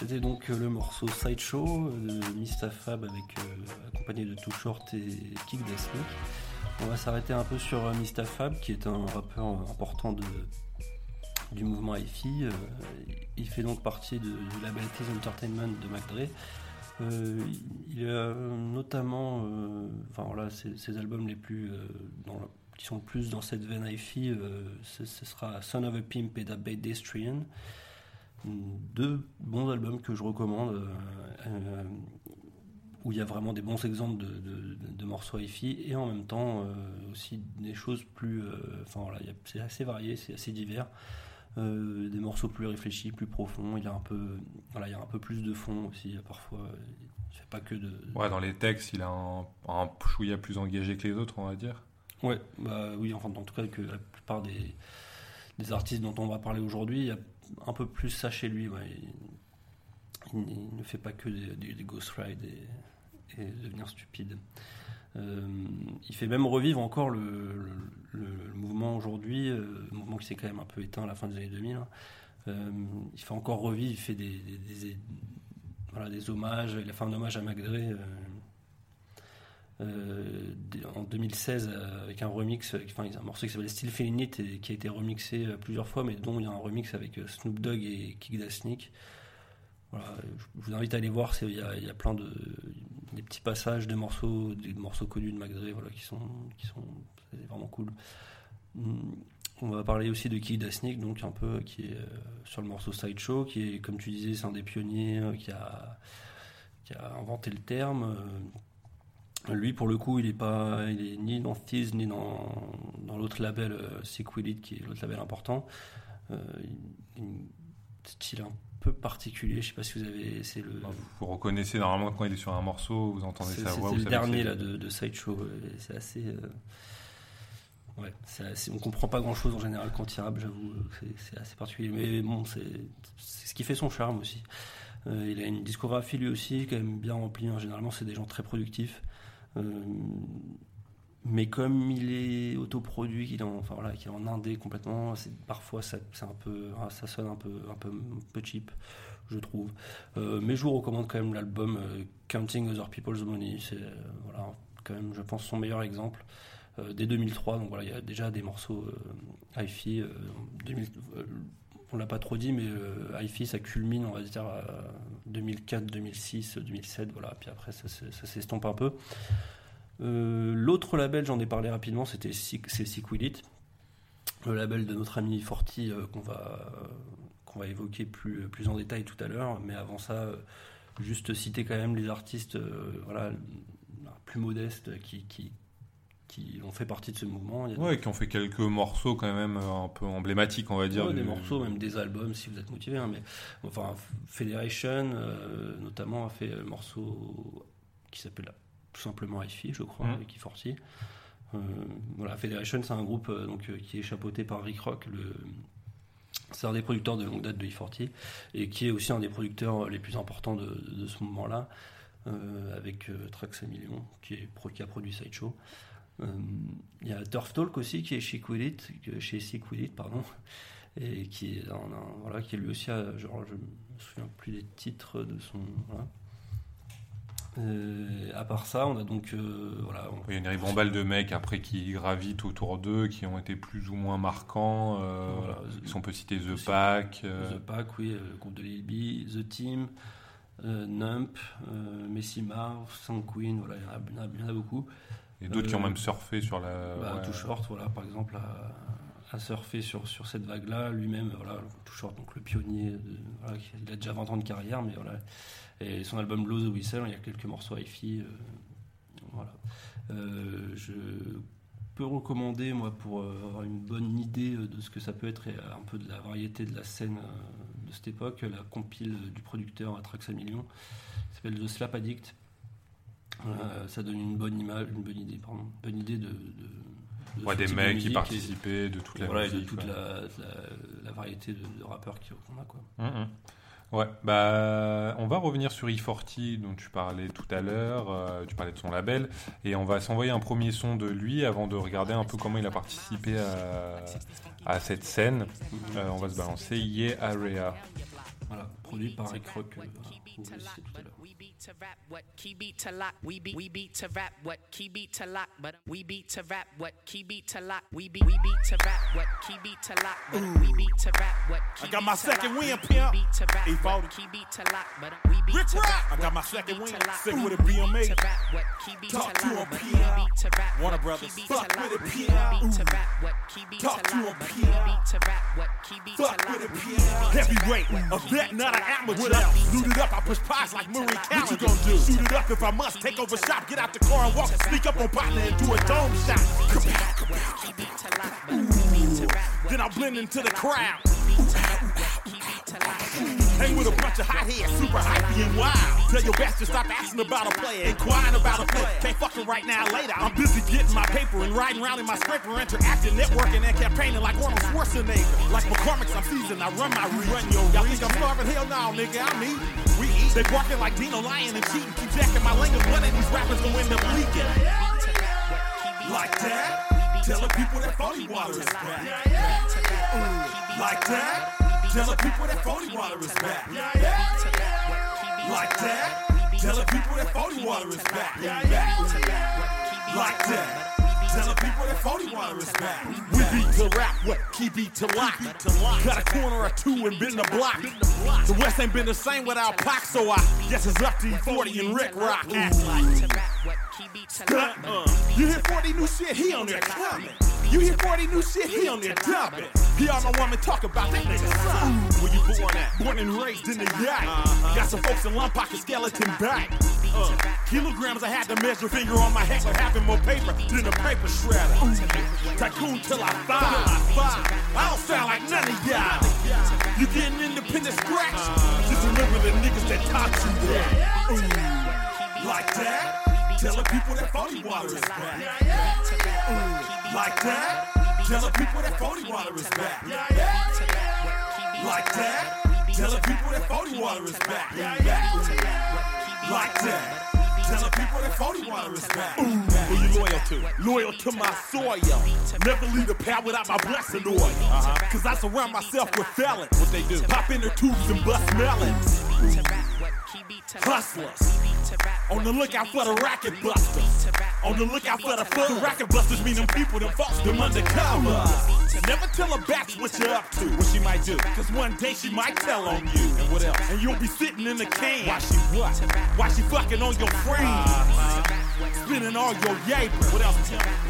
[SPEAKER 2] C'était donc euh, le morceau Sideshow euh, de Mistafab avec euh, accompagné de Too Short et Kick Dasnik. On va s'arrêter un peu sur Mistafab qui est un rappeur important du mouvement. Euh, il fait donc partie du label Entertainment de McDre. Euh, il a notamment, euh, enfin voilà, ses, albums les plus, euh, qui sont plus dans cette veine hi-fi, ce, sera Son of a Pimp et The Pedestrian. Deux bons albums que je recommande, où il y a vraiment des bons exemples de, morceaux hi-fi et en même temps aussi des choses plus, enfin voilà, y c'est assez varié, c'est assez divers. Euh, des morceaux plus réfléchis, plus profonds. Il y a un peu, voilà, il y a un peu plus de fond aussi. Parfois, il fait pas que de.
[SPEAKER 1] Ouais, dans les textes, il a un, un chouïa plus engagé que les autres, on va dire.
[SPEAKER 2] Ouais, bah oui, enfin, en tout cas, que la plupart des, des artistes dont on va parler aujourd'hui, il y a un peu plus ça chez lui. ouais. Il, ne fait pas que des, des, des Ghost Ride et, et devenir stupide. Euh, il fait même revivre encore le, mouvement aujourd'hui, euh, mouvement qui s'est quand même un peu éteint à la fin des années 2000. hein. Euh, il fait encore revivre, il fait des, voilà, des hommages. Il a fait un hommage à des- en 2016 euh, avec un remix, enfin un morceau qui s'appelle Still Feeling It et qui a été remixé plusieurs fois, mais dont il y a un remix avec Snoop Dogg et Kick Da Sneak. Voilà, je vous invite à aller voir, il y il y a plein de des petits passages de morceaux, des morceaux connus de McDre, voilà, qui sont qui sont vraiment cool. Hum, On va parler aussi de Kick Da Sneak, donc un peu qui est euh, sur le morceau Sideshow, qui est comme tu disais, c'est un des pionniers euh, qui a qui a inventé le terme. euh, lui, pour le coup, il est pas, il est ni dans Thieves ni dans, dans l'autre label Sequelite, qui est l'autre label important. Euh, il- peu particulier. Je sais pas si vous avez, c'est le,
[SPEAKER 1] Vous, vous reconnaissez normalement quand il est sur un morceau, vous entendez
[SPEAKER 2] c'est-
[SPEAKER 1] sa voix. vous
[SPEAKER 2] le dernier
[SPEAKER 1] c'est-
[SPEAKER 2] là de, de Sideshow. et C'est assez, euh, ouais, c'est assez- on comprend pas grand chose en général quand il rappe. J'avoue, euh, c'est- c'est assez particulier. Mais bon, c'est c'est ce qui fait son charme aussi. Euh, il a une discographie lui aussi, quand même bien remplie. hein. Généralement, c'est des gens très productifs. Euh, mais comme il est autoproduit, qu'il est en, enfin voilà, qu'il est en indé complètement, c'est parfois ça, c'est un peu, ah, ça sonne un peu, un peu, un peu cheap, je trouve. Euh, mais je vous recommande quand même l'album euh, Counting Other People's Money. C'est euh, voilà, quand même, je pense, son meilleur exemple. Dès 2003, donc voilà, il y a déjà des morceaux hi-fi. euh, 2000 euh, on l'a pas trop dit, mais hi-fi, ça culmine, on va dire, à 2004, 2006, 2007, voilà. Puis après, ça s'estompe un peu. Euh, L'autre label, j'en ai parlé rapidement, c'était Sick- c'est Sequelite, le label de notre ami Forti euh, qu'on va, qu'on va évoquer plus, plus en détail tout à l'heure. Mais avant ça, euh, juste citer quand même les artistes voilà, plus modestes qui, qui, qui ont fait partie de ce mouvement. Il y a
[SPEAKER 1] Ouais, qui ont fait quelques morceaux quand même un peu emblématiques, on va dire.
[SPEAKER 2] Ouais, des
[SPEAKER 1] du-
[SPEAKER 2] morceaux, même des albums si vous êtes motivé. hein, mais enfin, Federation euh, notamment a fait un morceau qui s'appelle tout simplement hi je crois,
[SPEAKER 1] Mhm.
[SPEAKER 2] avec E40. Euh, voilà, Federation, c'est un groupe euh, donc euh, qui est chapeauté par Rick Rock, le c'est un des producteurs de longue date de E40 et qui est aussi un des producteurs les plus importants de, de ce moment-là, euh, avec euh, Trax Million qui, est, qui a produit Sideshow. Euh, Il y a Turf Talk aussi qui est chez Quillit, chez pardon, et qui est, un- un- voilà, qui est lui aussi, à- genre, je me souviens plus des titres de son. Voilà. Euh, à part ça, on a donc euh, voilà, on-
[SPEAKER 1] Il y a une ribambelle de mecs après qui gravitent autour d'eux, qui ont été plus ou moins marquants. euh,
[SPEAKER 2] Voilà.
[SPEAKER 1] Si on peut citer The. Pack. euh,
[SPEAKER 2] The Pack, oui, euh, le groupe de Lil The Team, euh, Nump, euh, Messi Marv, Sun Queen, voilà, il y en a- il y en beaucoup.
[SPEAKER 1] et d'autres qui ont
[SPEAKER 2] euh,
[SPEAKER 1] même surfé sur la.
[SPEAKER 2] Bah,
[SPEAKER 1] ouais.
[SPEAKER 2] Too Short, voilà, par exemple, a surfé sur, sur cette vague-là. Lui-même, voilà, Short, donc le pionnier, il a déjà 20 ans de carrière, mais voilà. Et son album Blow the Whistle, il y a quelques morceaux hi-fi. euh, voilà. Euh, je peux recommander, moi, pour euh, avoir une bonne idée euh, de ce que ça peut être et un peu de la variété de la scène de cette époque, la compile du producteur Atrax a Million, qui s'appelle The Slap Addict. Ça donne une bonne image, une bonne idée, pardon, une bonne idée de
[SPEAKER 1] Ouais, des
[SPEAKER 2] type de
[SPEAKER 1] mecs qui
[SPEAKER 2] musique
[SPEAKER 1] participaient, de toute la
[SPEAKER 2] voilà, et de
[SPEAKER 1] musique.
[SPEAKER 2] toute la, la- la variété de, de rappeurs qu'on a quoi.
[SPEAKER 1] Mhm. Ouais, bah, on va revenir sur E40 dont tu parlais tout à l'heure, euh, tu parlais de son label, et on va s'envoyer un premier son de lui avant de regarder un peu comment il a participé à, à cette scène. Euh, on va se balancer Yeah Area.
[SPEAKER 2] Voilà, produit par Rick Rock, euh, tout à l'heure.
[SPEAKER 12] To rap what key beat to lock. We beat we beat to rap what key beat to lock. But we beat to rap what key beat to lock. We beat we beat to rap what key beat to lock. But we beat to rap what key
[SPEAKER 6] I got my second win, pimp.
[SPEAKER 12] beat to rap what key beat to lock. But we beat
[SPEAKER 6] Rick
[SPEAKER 12] to rap
[SPEAKER 6] I got my second win. Sick with a BMA.
[SPEAKER 12] to rap what key beat to lock. But we beat to rap
[SPEAKER 6] Warner Brothers. Fuck with it, P.I.
[SPEAKER 12] beat to rap what key beat to lock. But we beat to rap what key beat to lock.
[SPEAKER 6] with it,
[SPEAKER 12] We
[SPEAKER 6] P.I.
[SPEAKER 12] beat to
[SPEAKER 6] Heavyweight, a vet, not an amateur.
[SPEAKER 12] Beat
[SPEAKER 6] up, I push pies like
[SPEAKER 12] beat to
[SPEAKER 6] You gonna do? Shoot it up if I must. Take over shop, get out the car and walk, sneak up on partner and do a dome shot. Then I'll blend into the crowd. Hang with a bunch of hot heads, super hypey and wild. Tell your to stop asking about a player, inquiring about a player. Can't fuck it right now, later. I'm busy getting my paper and riding around in my scraper, interacting, networking, and campaigning like Arnold Schwarzenegger. Like McCormick's, I'm seasoned. I run my reach. Y'all think I'm starving? Hell no, nigga. I'm eating. We eat. They barking like Dino lying and cheating. Keep jacking my language. One of these rappers gonna end up leaking. Like that. Telling people that phony water is back. Like that. Telling people that phony water is back. Like that. Telling people that phony water is back. Like that. Telling people that phony water is back. We beat to rap, what key beat to lock. Got a corner or two and been the block. The West ain't been the same without Pac, so I guess it's up to E40 and Rick Rock. Uh, you hear 40 new shit, he on there coming. You hear 40 new shit, he on there dumping. He all my woman talk about that nigga son. Where you born at? Born and raised in the yacht. Got some folks in lump pocket skeleton back. Uh, kilograms I had to measure, finger on my head, but having more paper than a paper shredder. Tycoon till I five. I don't sound like none of y'all. You getting independent scratch? Just remember the niggas that taught you that. Ooh, like that. Telling people that phony water is back. Like that. Telling people that phony water is back. Like that. Telling people that phony water is back. Like that. Telling people that phony water is back. Who you loyal to? Loyal to my soil. Never leave the pad without my blessing oil. Uh-huh. Cause I surround myself with felons. What they do? Pop in their tubes and bust melons. Hustlers. On the lookout for the racket busters. On the lookout for the fuck. The racket busters mean them people, them folks, them undercover. Never tell a batch what you're up to. What she might do. Cause one day she might tell on you. And what else? And you'll be sitting in the can. Why she what? Why she fucking on your friends? Spending all your yaper. What else?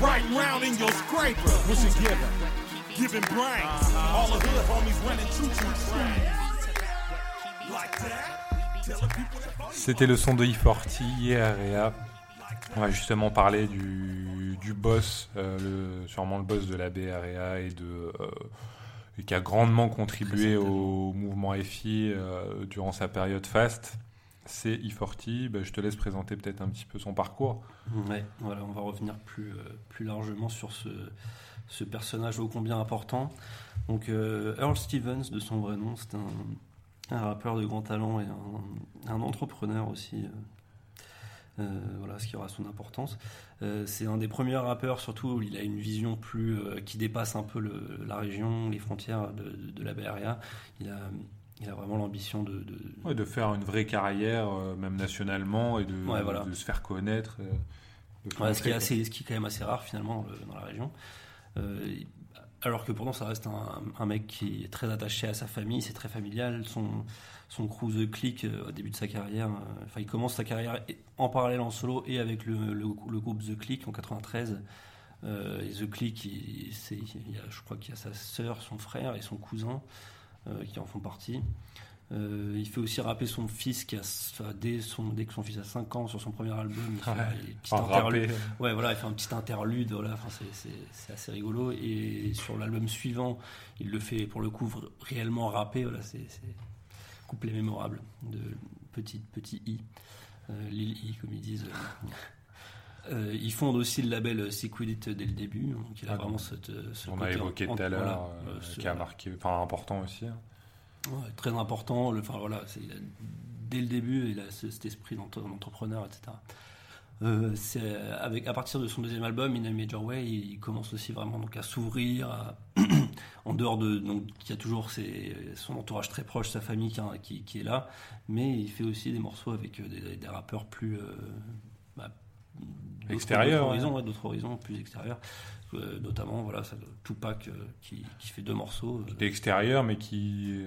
[SPEAKER 6] Riding round in your scraper. What she giving? Giving brains. All the hood homies running choo-choo trains. Like that.
[SPEAKER 1] C'était le son de E40, IREA. On va justement parler du, du boss, euh, le- sûrement le boss de la BREA et, de, euh, et qui a grandement contribué au mouvement FI euh, durant sa période fast. C'est E40. Bah, je te laisse présenter peut-être un petit peu son parcours.
[SPEAKER 2] Ouais, voilà, on va revenir plus, plus largement sur ce, ce personnage ô combien important. Donc, Earl Stevens, de son vrai nom, c'est un, un rappeur de grand talent et un, un entrepreneur aussi. euh, euh, voilà, ce qui aura son importance. Euh, c'est un des premiers rappeurs, surtout, où il a une vision plus euh, qui dépasse un peu le- la région, les frontières de, de- de la BRA. Il a, il a vraiment l'ambition de, de-
[SPEAKER 1] Ouais, de faire une vraie carrière, même nationalement, et de,
[SPEAKER 2] Ouais, voilà.
[SPEAKER 1] de se faire connaître.
[SPEAKER 2] Ouais, ce, qui est assez, ce qui est quand même assez rare finalement dans, le- dans la région. Alors que pourtant ça reste un, mec qui est très attaché à sa famille, c'est très familial. Son, son crew The Click euh, au début de sa carrière, euh, il commence sa carrière en parallèle en solo et avec le, groupe The Click en 93. Euh, et The Click, je crois qu'il y a sa sœur, son frère et son cousin qui en font partie. Euh, il fait aussi rapper son fils qui a, enfin, dès, son, dès que son fils a 5 ans sur son premier album. Il fait
[SPEAKER 1] Ouais.
[SPEAKER 2] interludes.
[SPEAKER 1] rapper.
[SPEAKER 2] Ouais, voilà, il fait un petit interlude, voilà, enfin, c'est- assez rigolo. Et sur l'album suivant, il le fait pour le coup réellement rapper, voilà, c'est couplet mémorable de petit, petit I, euh, Lil I, comme ils disent. Euh, ils fondent aussi le label Secret dès le début, donc il a
[SPEAKER 1] Ah,
[SPEAKER 2] vraiment cette, ce
[SPEAKER 1] On a évoqué tout à l'heure,
[SPEAKER 2] euh,
[SPEAKER 1] euh,
[SPEAKER 2] ce-
[SPEAKER 1] qui a marqué, enfin important aussi.
[SPEAKER 2] Très important. Le, enfin, voilà, dès le début, il a ce- cet esprit d'entre- d'entrepreneur, etc. Euh, avec, à partir de son deuxième album, In a Major Way, il commence aussi vraiment donc, à s'ouvrir, en dehors de donc il y a toujours son entourage très proche, sa famille qui, est là, mais il fait aussi des morceaux avec euh, des, des rappeurs plus euh, bah, d'autres-
[SPEAKER 1] Extérieurs,
[SPEAKER 2] d'autres horizons, ouais, d'autres horizons plus extérieurs, Euh, notamment voilà ça, Tupac euh, qui, qui fait deux morceaux. euh.
[SPEAKER 1] Des extérieurs, mais qui,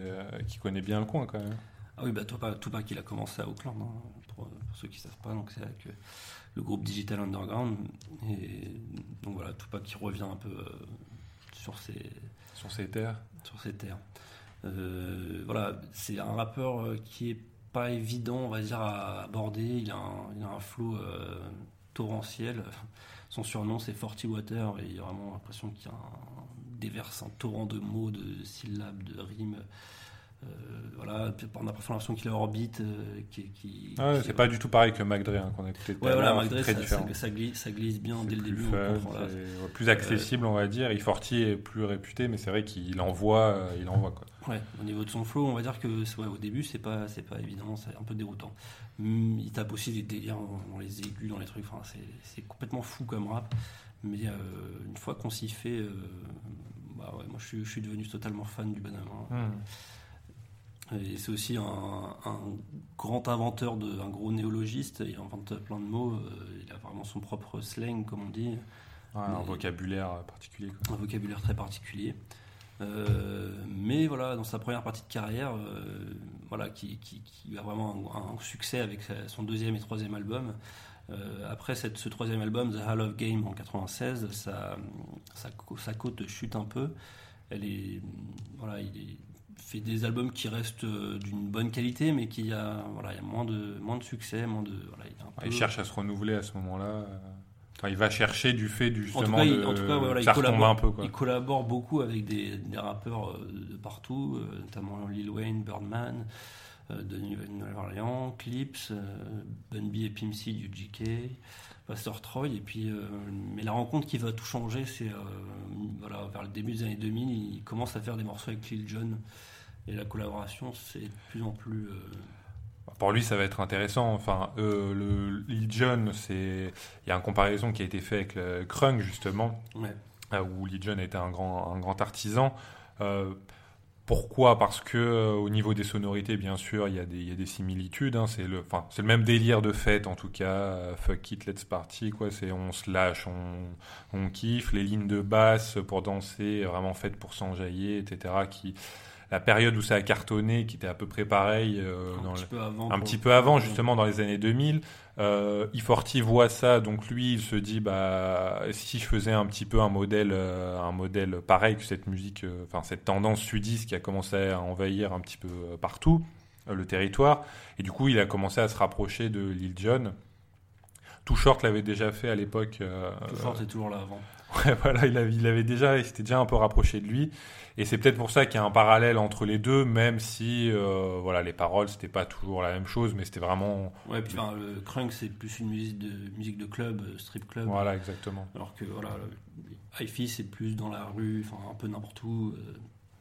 [SPEAKER 1] qui connaît bien le coin quand même.
[SPEAKER 2] Ah oui, bah Tupac, Tupac, il a commencé à Auckland, hein, pour, pour ceux qui ne savent pas. Donc c'est avec le groupe Digital Underground. Et donc voilà, Tupac qui revient un peu sur ses,
[SPEAKER 1] Sur ces terres.
[SPEAKER 2] sur ses terres. Voilà, c'est un rappeur qui est pas évident, on va dire, à aborder. Il a un, il a un flow euh, torrentiel. Son surnom, c'est Forty Water, et il a vraiment l'impression qu'il y déverse un torrent de mots, de syllabes, de rimes. Euh, voilà, on a parfois l'impression qu'il est orbite, euh, qui, qui-
[SPEAKER 1] Ah ouais,
[SPEAKER 2] qui-
[SPEAKER 1] c'est pas du tout pareil que Mac Dre hein, qu'on a écouté tout
[SPEAKER 2] Ouais, voilà,
[SPEAKER 1] très
[SPEAKER 2] ça,
[SPEAKER 1] différent.
[SPEAKER 2] ça- ça glisse, ça glisse bien dès le début. on
[SPEAKER 1] fun,
[SPEAKER 2] là.
[SPEAKER 1] plus accessible, on va dire. Et Forti est plus réputé, mais c'est vrai qu'il envoie, euh, il envoie quoi.
[SPEAKER 2] Ouais, au niveau de son flow, on va dire que ouais, au début, c'est pas, c'est pas évident, c'est un peu déroutant. Hum, Il tape aussi des délires dans, les aigus, dans les trucs, enfin, c'est, complètement fou comme rap. Mais euh, une fois qu'on s'y fait, euh, bah ouais, moi je suis, je suis devenu totalement fan du bonhomme. hein. Et c'est aussi un, un grand inventeur, de, un gros néologiste, il invente plein de mots, euh, il a vraiment son propre slang, comme on dit.
[SPEAKER 1] Ouais, un
[SPEAKER 2] Mais-
[SPEAKER 1] vocabulaire particulier. Quoi.
[SPEAKER 2] un vocabulaire très particulier. Euh, mais voilà, dans sa première partie de carrière, euh, voilà, qui, qui- qui a vraiment un, un succès avec son deuxième et troisième album. Euh, après cette- ce troisième album, The Hall of Game en 96, sa, sa, sa cote chute un peu. Elle est, voilà, il est- fait des albums qui restent euh, d'une bonne qualité, mais qui a, voilà, il y a moins de, moins de succès, moins de, voilà, il,
[SPEAKER 1] cherche à se renouveler à ce moment-là. euh. Enfin, il va chercher du fait du
[SPEAKER 2] En tout
[SPEAKER 1] justement
[SPEAKER 2] cas, il,
[SPEAKER 1] de,
[SPEAKER 2] en tout cas, voilà, il,
[SPEAKER 1] ça
[SPEAKER 2] collabore,
[SPEAKER 1] un peu quoi.
[SPEAKER 2] il collabore beaucoup avec des, des rappeurs euh, de partout, notamment Lil Wayne, Birdman, de Nouvelle-Orléans, Clips, Bun B et Pimp C du GK, Pastor Troy. Et puis, euh, mais la rencontre qui va tout changer, c'est euh, voilà, vers le début des années 2000, il commence à faire des morceaux avec Lil Jon. Et la collaboration, c'est de plus en plus. euh,
[SPEAKER 1] Pour lui, ça va être intéressant. Enfin, euh, le Lil Jon, c'est il y a une comparaison qui a été faite avec le Krung justement,
[SPEAKER 2] ouais.
[SPEAKER 1] euh, où Lil Jon était un grand un grand artisan. Euh, pourquoi? Parce que euh, au niveau des sonorités, bien sûr, il y a des, il y a des similitudes. hein. C'est le, enfin, c'est le même délire de fête en tout cas. fuck it, let's party, quoi. C'est on se lâche, on, on kiffe. Les lignes de basse pour danser, vraiment faites pour s'enjailler, etc. Qui, la période où ça a cartonné, qui était à peu près pareil euh,
[SPEAKER 2] un
[SPEAKER 1] dans
[SPEAKER 2] petit
[SPEAKER 1] le-
[SPEAKER 2] peu avant.
[SPEAKER 1] un petit peu avant, justement, dans les années 2000. Euh, E40 voit ça, donc lui, il se dit, bah, si je faisais un petit peu un modèle, euh, un modèle pareil que cette musique, enfin cette tendance sudiste qui a commencé à envahir un petit peu partout le territoire, et du coup, il a commencé à se rapprocher de Lil Jon. Too Short l'avait déjà fait à l'époque.
[SPEAKER 2] Tout fort, c'est toujours là avant.
[SPEAKER 1] Ouais, voilà, il avait, il avait déjà, il s'était déjà un peu rapproché de lui. Et c'est peut-être pour ça qu'il y a un parallèle entre les deux, même si, euh, voilà, les paroles, c'était pas toujours la même chose, mais c'était vraiment,
[SPEAKER 2] Ouais, puis enfin, le crunk, c'est plus une musique de, musique de club, euh, strip club.
[SPEAKER 1] voilà, exactement.
[SPEAKER 2] Alors que voilà, hi-fi, c'est plus dans la rue, enfin un peu n'importe où.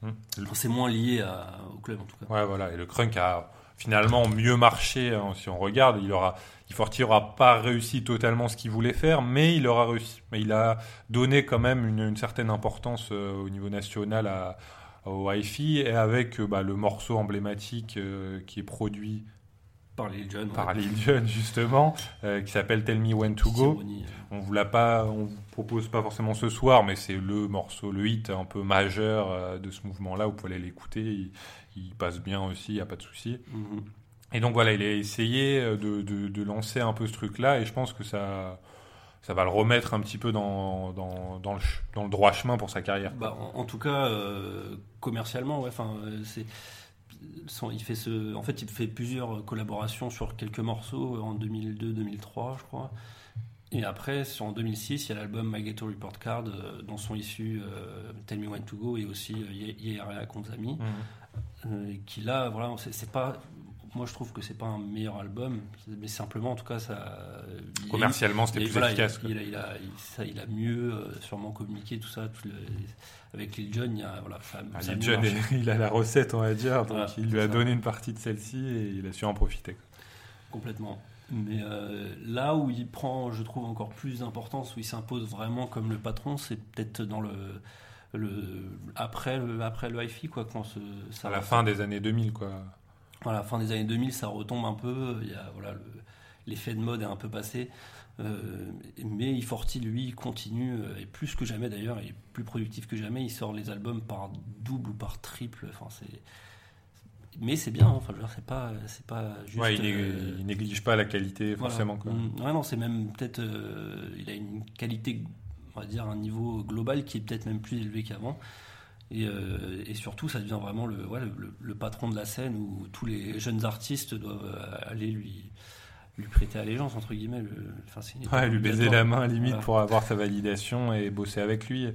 [SPEAKER 2] euh, enfin, c'est moins lié à- au club en tout cas.
[SPEAKER 1] Ouais, voilà. Et le crunk a finalement mieux marché, hein, si on regarde. Il aura, Forti aura pas réussi totalement ce qu'il voulait faire, mais il aura réussi. Mais il a donné quand même une, une certaine importance euh, au niveau national à, au hi-fi et avec euh, bah, le morceau emblématique euh, qui est produit
[SPEAKER 2] Par les jeunes.
[SPEAKER 1] par Lil Jon justement, qui s'appelle Tell Me When to Go. On vous l'a pas, on vous propose pas forcément ce soir, mais c'est le morceau, le hit un peu majeur de ce mouvement-là. Vous pouvez aller l'écouter, il, il passe bien aussi, il y a pas de souci.
[SPEAKER 2] Mhm.
[SPEAKER 1] Et donc voilà, il a essayé euh, de, de, de lancer un peu ce truc-là, et je pense que ça, ça va le remettre un petit peu dans, dans, dans, le, dans le droit chemin pour sa carrière.
[SPEAKER 2] Bah, en, en tout cas, euh, commercialement, ouais, euh, c'est. Il fait ce, en fait, il fait plusieurs collaborations sur quelques morceaux en 2002-2003, je crois. Et après, en 2006, il y a l'album My Ghetto Report Card, dont sont issus euh, Tell Me When to Go et aussi Ye Ye Area Konzami.
[SPEAKER 1] Mhm.
[SPEAKER 2] Euh, qui là, voilà, c'est pas. Moi, je trouve que c'est pas un meilleur album, mais simplement, en tout cas, ça.
[SPEAKER 1] Commercialement, c'était plus
[SPEAKER 2] voilà,
[SPEAKER 1] efficace.
[SPEAKER 2] Il, il a, il a- il- ça, il a mieux euh, sûrement communiqué tout ça. tout le- avec Lil Jon, il a, voilà, ça,
[SPEAKER 1] Ah,
[SPEAKER 2] ça
[SPEAKER 1] Lil
[SPEAKER 2] marché.
[SPEAKER 1] il a la recette, on va dire, donc il lui a
[SPEAKER 2] ça.
[SPEAKER 1] donné une partie de celle-ci et il a su en profiter.
[SPEAKER 2] complètement. Mais euh, là où il prend, je trouve, encore plus d'importance, où il s'impose vraiment comme le patron, c'est peut-être dans le, le, après, le, après le hi-fi, quoi, quand ce- ça
[SPEAKER 1] À la fin des années 2000, quoi.
[SPEAKER 2] À la fin des années 2000, ça retombe un peu. Il y a, voilà, le- l'effet de mode est un peu passé. Euh, mais E40, lui, continue, euh, et plus que jamais d'ailleurs, il est plus productif que jamais. Il sort les albums par double ou par triple. Enfin, c'est... Mais c'est bien, hein. enfin, c'est pas, c'est pas juste.
[SPEAKER 1] Ouais, il,
[SPEAKER 2] euh,
[SPEAKER 1] il néglige pas la qualité,
[SPEAKER 2] voilà.
[SPEAKER 1] forcément. Quoi.
[SPEAKER 2] Mm, Ouais, non, c'est même peut-être. euh, il a une qualité, on va dire, un niveau global qui est peut-être même plus élevé qu'avant. Et, euh, et surtout, ça devient vraiment le, ouais, le, patron de la scène où tous les jeunes artistes doivent euh, aller lui, lui prêter allégeance, entre guillemets. Le, enfin,
[SPEAKER 1] Ouais, lui baiser la main limite
[SPEAKER 2] Voilà.
[SPEAKER 1] pour avoir sa validation et bosser avec lui.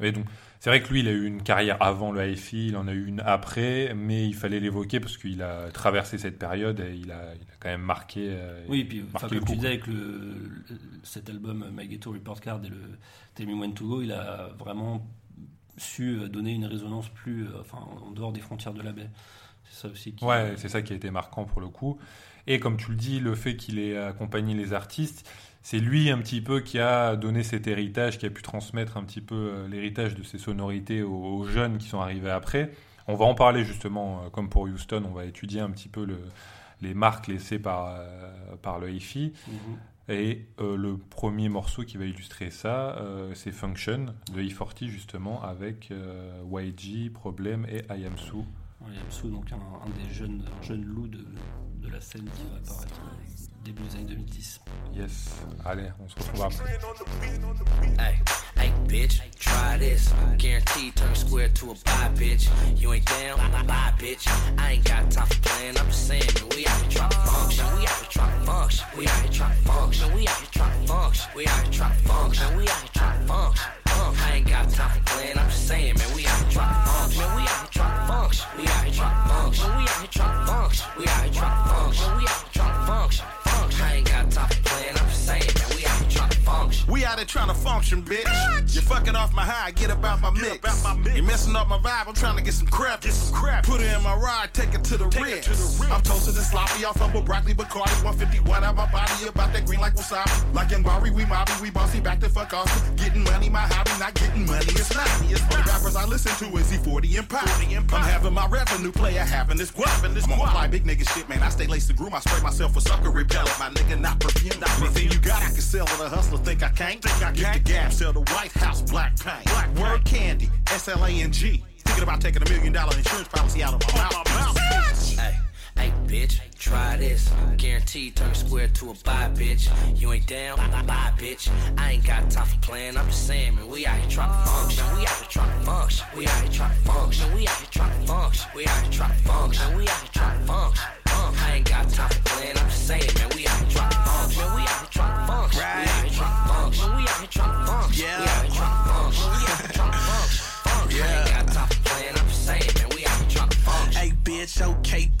[SPEAKER 1] Et donc, c'est vrai que lui, il a eu une carrière avant le hi-fi, il en a eu une après, mais il fallait l'évoquer parce qu'il a traversé cette période et il a, il a quand même marqué. euh,
[SPEAKER 2] Oui, et puis enfin,
[SPEAKER 1] marqué
[SPEAKER 2] comme tu disais avec le- cet album My Ghetto Report Card et le Tell Me When to Go, il a vraiment su euh, donner une résonance plus, euh, enfin, en dehors des frontières de la baie. C'est ça aussi qui.
[SPEAKER 1] Ouais, c'est ça qui a été marquant pour le coup. Et comme tu le dis, le fait qu'il ait accompagné les artistes, c'est lui un petit peu qui a donné cet héritage, qui a pu transmettre un petit peu euh, l'héritage de ces sonorités aux, jeunes qui sont arrivés après. On va en parler justement, comme pour Houston, on va étudier un petit peu le- les marques laissées par, par le hi-fi.
[SPEAKER 2] Mhm.
[SPEAKER 1] Et euh, le premier morceau qui va illustrer ça, euh, c'est Function de E40 justement, avec euh, YG, Problem et I Am Sue.
[SPEAKER 2] Ouais, Yamsou, donc un, un des jeunes, un jeune loup de, de la scène qui va apparaître début des années 2010.
[SPEAKER 1] Yes, allez, on se retrouve après.
[SPEAKER 13] Hey, hey, bitch, try this. Guaranteed turn square to a buy, bitch. You ain't down, bye, bitch. I ain't got time for playing. I'm just saying, man, we out here trying to function. We out here trying to function. We out here trying to function. We out here trying to function. We out here trying to function. We out here trying to function. I ain't got time for playing. I'm just saying, man, we out here trying to function. Man, we out here trying to function. We out here trying to function. We out here trying to function. We out here trying to function. We out here trying to function,
[SPEAKER 6] bitch. You're fucking off my high, get about my mix. You're messing up my vibe, I'm trying to get some crap. Get some crap. Put it in my ride, take it to the rim. I'm toasted and sloppy, off up with broccoli, Bacardi, 151 out my body, about that green like wasabi. Like in Bari, we mobby, we bossy, back to fuck off. Getting money, my hobby, not getting money, it's not. The rappers I listen to is E40 and Pop. I'm having my revenue player having this guap. I'm on my fly big nigga shit, man. I stay laced to groom, I spray myself with sucker repellent. My nigga, not perfume. Anything you got, I can sell with a hustler, think I can't? Think I Get the gas, sell the White House black paint. Black word candy, S L A N G. Thinking about taking a million dollar insurance policy out of my mouth.
[SPEAKER 13] Hey, hey, bitch, try this. Guaranteed turn square to a buy, bitch. You ain't down, bye, bitch. I ain't got time for playing. I'm just saying, man, we out here trying to function. We out here trying to function. We out here trying to function. We out here trying to function. We out here trying to function. We out here trying to function. Uh, I ain't got time for playing. I'm just saying, man, we out here trying to function. We out here trying to function. We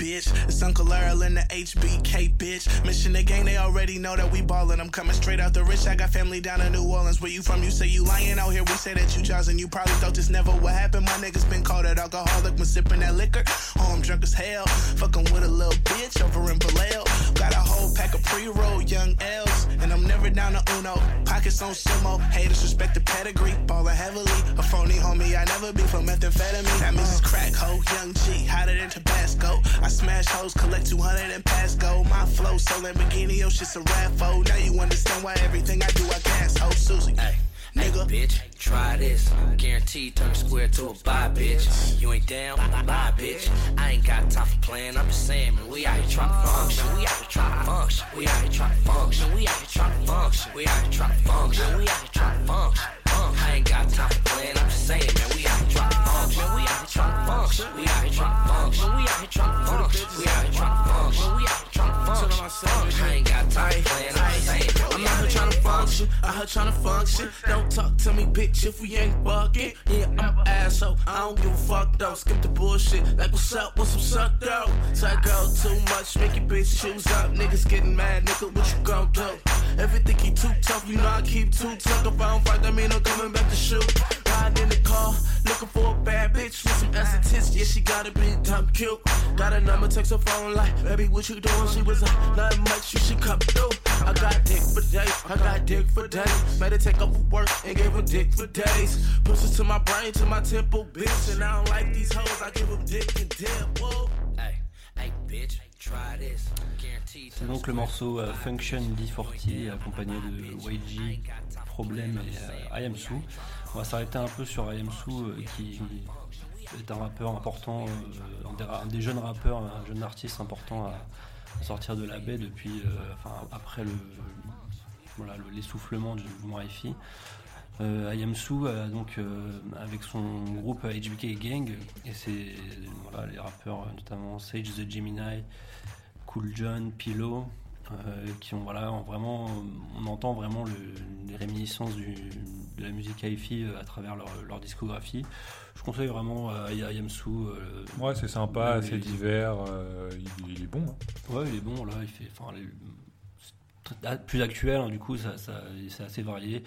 [SPEAKER 14] bitch. It's Uncle Earl and the HBK bitch. Mission the gang, they already know that we ballin'. I'm coming straight out the rich. I got family down in New Orleans. Where you from? You say you lying out here. We say that you jaws and you probably thought this never would happen. My niggas been called an alcoholic when sippin' that liquor. Oh, I'm drunk as hell. Fucking with a little bitch over in Vallejo. Got a whole pack of pre-roll young L's. And I'm never down to Uno. Pockets on sumo. Haters respect the pedigree. Ballin' heavily. A phony homie, I never be for methamphetamine. That means crack hoe. Young G, hotter than Tabasco. I smash hoes, collect 200 and pass go. My flow so Lamborghini, yo, shit's a raffo. Now you understand why everything I do, I gas. Oh, Susie.
[SPEAKER 13] Hey,
[SPEAKER 14] Nigga.
[SPEAKER 13] Hey, bitch, try this. Guaranteed turn square to a buy, bitch. You ain't down, bye, bitch. I ain't got time for playing. I'm just saying, man, we out here trying to function. We out here trying to function. We out here trying to function. We out here trying to function. We out here trying to function. We out here trying to function. I ain't got time for playing. I'm just saying, man, we out here trying to out out out out out function. I ain't got time for playing. I'm
[SPEAKER 14] I'm out
[SPEAKER 13] out
[SPEAKER 14] here to function. Out here trying to function. Don't talk to me, bitch, if we ain't bugging. Yeah, I'm an asshole. I don't give a fuck though. Skip the bullshit. Like, what's up? What's some suck though? Psycho too much. Make your bitch choose up. Niggas getting mad, nigga. What you gon' do? Everything he too tough. You know I keep too tough. If I don't fight, that mean I'm coming back to shoot. Car, looking for a bad bitch with some aesthetics.
[SPEAKER 15] Yeah, she got a big top cute. Got a number, text her phone like, baby, what you doing? She was like, not much, you should come through. I got dick for days, I got dick for days. Made her take off work and gave her dick for days. Pushes to my brain, to my temple, bitch. And I don't like these hoes, I give them dick and dip. Whoa.
[SPEAKER 13] Hey, hey, bitch, try this. Guaranteed.
[SPEAKER 2] C'est donc le morceau euh, Function D40 accompagné de YG, Problem et euh, I Am Sue. On va s'arrêter un peu sur I Am Sue euh, qui est un rappeur important, euh, un, des, jeunes rappeurs, un jeune artiste important à, sortir de la baie depuis, euh, enfin, après l'essoufflement du mouvement hi euh, donc euh, avec son groupe HBK Gang, et c'est voilà, les rappeurs notamment Sage the Gemini, Cool John, Pillow, euh, qui ont voilà ont vraiment, on entend vraiment le- les réminiscences du- de la musique hi-fi euh, à travers leur, leur discographie. Je conseille vraiment euh, Sue. euh,
[SPEAKER 1] Ouais, c'est sympa, c'est divers, euh, il, il est bon. hein.
[SPEAKER 2] Ouais, il est bon là, il fait, enfin, les- très- plus actuel, hein, du coup, ça, ça- c'est assez varié.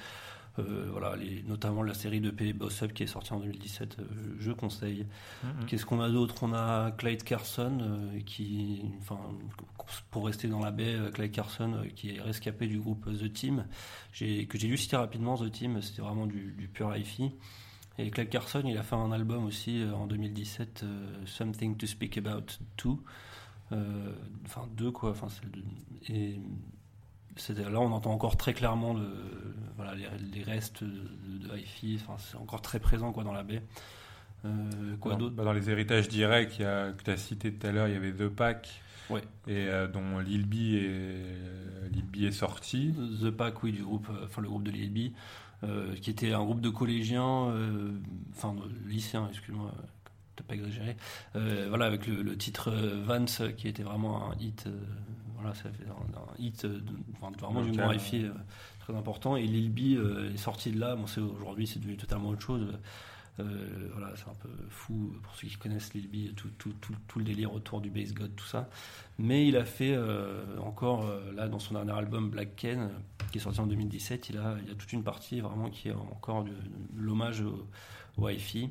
[SPEAKER 2] Euh, voilà, les, notamment la série de P Boss Up qui est sortie en 2017, euh, je conseille.
[SPEAKER 1] Mhm.
[SPEAKER 2] Qu'est-ce qu'on a d'autre? On a Clyde Carson euh, qui, enfin, pour rester dans la baie, Clyde Carson qui est rescapé du groupe The Team, que j'ai lu citer rapidement. The Team, c'était vraiment du, du pur hi-fi. Et Clyde Carson, il a fait un album aussi en 2017, euh, Something to Speak About 2. Euh, enfin, deux quoi. Enfin, et là, on entend encore très clairement le, voilà, les, les restes de, de hi-fi. Enfin, c'est encore très présent quoi dans la baie. Euh, quoi d'autre
[SPEAKER 1] bah, Dans les héritages directs il y a, que tu as cité tout à l'heure, il y avait The Pack,
[SPEAKER 2] Ouais.
[SPEAKER 1] et euh, dont Lil B est, est sorti.
[SPEAKER 2] The Pack, oui, du groupe, euh, enfin le groupe de Lil B, euh, qui était un groupe de collégiens, enfin de lycéens, excuse-moi, t'as pas exagéré. Voilà, avec le, le titre Vance, qui était vraiment un hit, voilà, ça fait un, un hit, euh, de- enfin, vraiment du hi-fi euh, très important. Et Lil B euh, est sorti de là. Bon, aujourd'hui, c'est devenu totalement autre chose. Euh, voilà, c'est un peu fou pour ceux qui connaissent Lil B, tout, tout, tout, tout le délire autour du bass god, tout ça. Mais il a fait euh, encore, euh, là, dans son dernier album Black Ken, qui est sorti en 2017, il a, il a toute une partie vraiment qui est encore de, de l'hommage au, au hi-fi.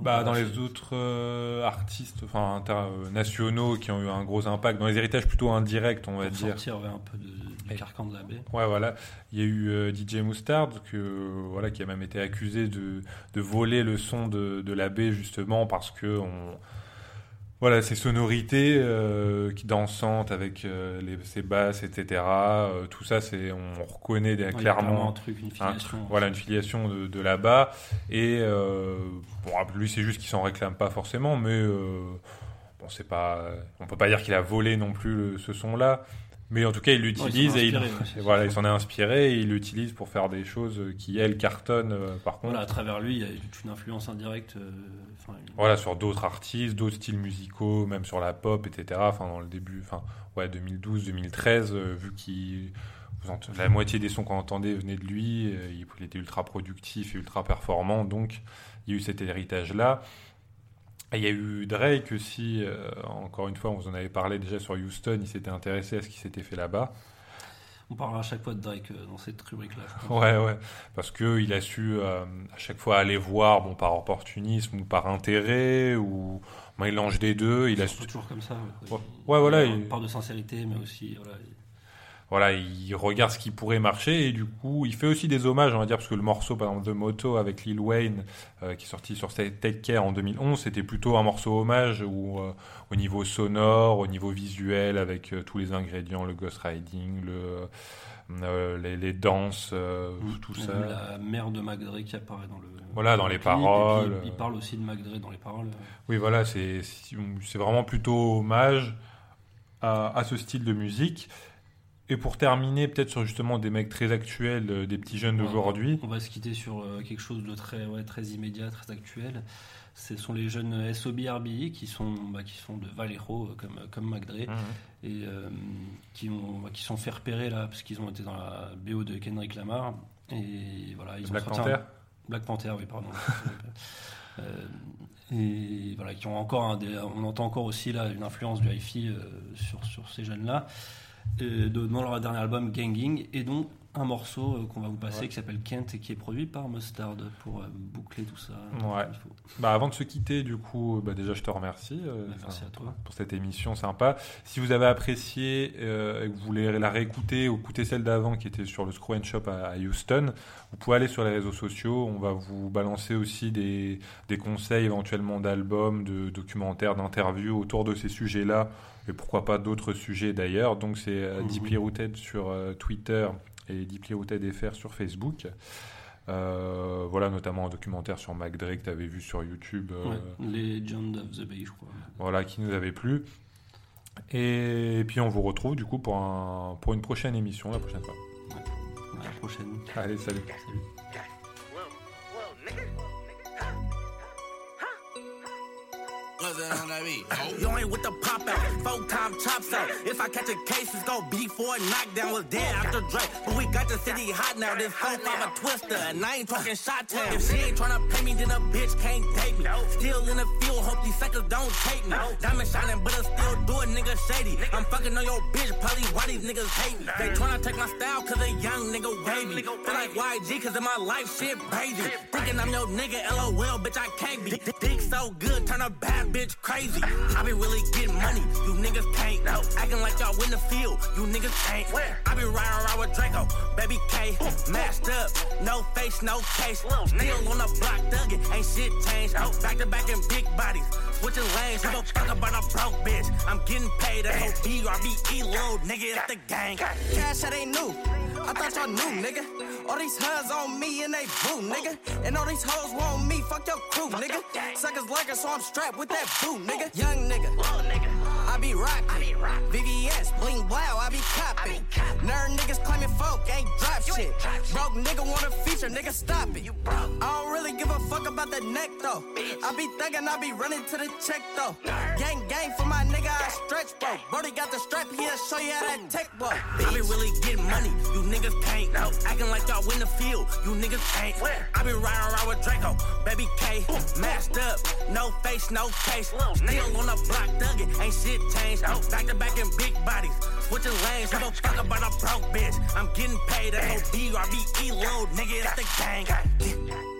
[SPEAKER 1] Bah, dans les autres euh, artistes enfin, inter- euh, nationaux qui ont eu un gros impact, dans les héritages plutôt indirects, on va dire.
[SPEAKER 2] sortir ouais, un peu de, du carcan de la baie.
[SPEAKER 1] Ouais, voilà. Il y a eu euh, DJ Mustard que, euh, voilà, qui a même été accusé de, de voler le son de, de la baie, justement, parce que on, voilà, ces sonorités euh, qui dansantes avec euh, les, ces basses, etc. euh, tout ça, c'est, on reconnaît
[SPEAKER 2] Ouais,
[SPEAKER 1] clairement
[SPEAKER 2] un truc, une
[SPEAKER 1] un
[SPEAKER 2] filiation.
[SPEAKER 1] truc- voilà, une filiation de, de là-bas. Et euh, bon, lui, c'est juste qu'il s'en réclame pas forcément, mais euh, bon, c'est pas, on peut pas dire qu'il a volé non plus le- ce son-là. Mais en tout cas, il l'utilise et il, voilà, il s'en est inspiré et il l'utilise pour faire des choses qui elles cartonnent. euh, par contre,
[SPEAKER 2] Voilà, à travers lui, il y a toute une influence indirecte. euh, une-
[SPEAKER 1] voilà, sur d'autres artistes, d'autres styles musicaux, même sur la pop, etc. Enfin, dans le début, enfin, ouais, 2012-2013, euh, vu qu'il la moitié des sons qu'on entendait venaient de lui, euh, il, était ultra productif et ultra performant, donc il y a eu cet héritage-là. Et il y a eu Drake aussi, euh, encore une fois, on vous en avait parlé déjà sur Houston, il s'était intéressé à ce qui s'était fait là-bas.
[SPEAKER 2] On parlera à chaque fois de Drake euh, dans cette rubrique-là.
[SPEAKER 1] Ouais, ouais, parce que il a su euh, à chaque fois aller voir, bon, par opportunisme ou par intérêt ou un mélange des deux. Il a su,
[SPEAKER 2] toujours comme ça. ouais.
[SPEAKER 1] Ouais, ouais, voilà,
[SPEAKER 2] Il part de sincérité, mais aussi. Voilà, il-
[SPEAKER 1] voilà, il regarde ce qui pourrait marcher et du coup, il fait aussi des hommages, on va dire, parce que le morceau, par exemple, de Moto avec Lil Wayne, euh, qui est sorti sur Take Care en 2011, c'était plutôt un morceau hommage où, euh, au niveau sonore, au niveau visuel, avec euh, tous les ingrédients, le ghost riding, le, les, les danses, tout ça.
[SPEAKER 2] La mère de McDre qui apparaît dans le.
[SPEAKER 1] Voilà, dans
[SPEAKER 2] le
[SPEAKER 1] les
[SPEAKER 2] clip, et puis
[SPEAKER 1] paroles,
[SPEAKER 2] Il, parle aussi de McDre dans les paroles.
[SPEAKER 1] Oui, voilà, c'est c'est vraiment plutôt hommage à, à ce style de musique. Et pour terminer, peut-être sur justement des mecs très actuels, euh, des petits jeunes d'aujourd'hui.
[SPEAKER 2] On va se quitter sur euh, quelque chose de très, ouais, très immédiat, très actuel. Ce sont les jeunes SOB RBI qui sont, bah, qui sont de Vallejo, euh, comme, comme McDre,
[SPEAKER 1] Mhm.
[SPEAKER 2] et euh, qui, ont, bah, qui sont fait repérer là, parce qu'ils ont été dans la BO de Kendrick Lamar. Et voilà, ils ont
[SPEAKER 1] Black Panther
[SPEAKER 2] un- Black Panther, oui, pardon. Et voilà, qui ont encore un des- on entend encore aussi là une influence du hi-fi sur, sur ces jeunes-là, dans leur dernier album Ganging, et donc un morceau euh, qu'on va vous passer qui s'appelle Kent et qui est produit par Mustard pour euh, boucler tout ça.
[SPEAKER 1] Ouais. Bah, avant de se quitter, du coup, bah, déjà, je te remercie euh,
[SPEAKER 2] Bah, merci à toi.
[SPEAKER 1] pour cette émission sympa. Si vous avez apprécié euh, et que vous voulez la réécouter ou écouter celle d'avant qui était sur le Screw and Shop à, à Houston, vous pouvez aller sur les réseaux sociaux. On va vous balancer aussi des, des conseils éventuellement d'albums, de documentaires, d'interviews autour de ces sujets-là et pourquoi pas d'autres sujets d'ailleurs. Donc, c'est euh,
[SPEAKER 2] Mhm.
[SPEAKER 1] Deeply Rooted sur euh, Twitter et Deeply Rooted FR sur Facebook. Euh, voilà, notamment un documentaire sur Mac Drake que tu avais vu sur YouTube. euh,
[SPEAKER 2] Ouais, Legend of the Bay, je crois.
[SPEAKER 1] voilà, qui nous avait plu. Et, puis on vous retrouve du coup pour, un, pour une prochaine émission la prochaine fois.
[SPEAKER 2] À la prochaine.
[SPEAKER 1] Allez, salut.
[SPEAKER 2] Salut.
[SPEAKER 13] You ain't with the pop out, four time chops out. If I catch a case, it's gonna be for a knockdown. Was dead after Drake, but we got the city hot now. This phone five a twister, and I ain't talking shot town. If she ain't tryna pay me, then a bitch can't take me. Still in the field, hope these suckers don't take me. Diamond shining, but I'm still do it, nigga shady. I'm fucking on your bitch, probably why these niggas hate me. They tryna take my style, cause a young nigga wavy. Feel like YG, cause in my life shit crazy. Thinking I'm your nigga, LOL, bitch, I can't be. Dick so good, turn a bad bitch crazy. I be really getting money, you niggas can't. Acting like y'all win the field, you niggas ain't. I be riding around with Draco, baby K. Mashed up, no face, no case. Still on the block, thuggin', ain't shit changed. Back to back in big bodies, switching lanes. Give a fuck about a broke bitch. I'm getting paid, that's whole B-R-B-E load, nigga, it's the gang. Cash that ain't new. I thought y'all knew, nigga. All these huns on me and they boo, nigga. And all these hoes want me, fuck your crew, nigga. Suckers like us, so I'm strapped with that boo, nigga. Young nigga. I be rockin'. VVS, bling blow, I be copping. Nerd niggas claiming folk ain't drop shit. Broke nigga want a feature, nigga stop it. I don't really give a fuck about the neck though. I be thinking I be running to the check though. Gang gang for my nigga, I stretch bro. Brody got the strap, he'll show you how that tech bro. I be really getting money, you niggas can't. Acting like y'all win the field, you niggas ain't. I be riding around with Draco, baby K. Mashed up, no face, no case. Still on the block, thuggin', ain't shit changed. Back to back in big bodies, switching lanes. Give a fuck about a broke bitch. I'm getting paid, that's whole B-R-B-E load, nigga, it's the gang.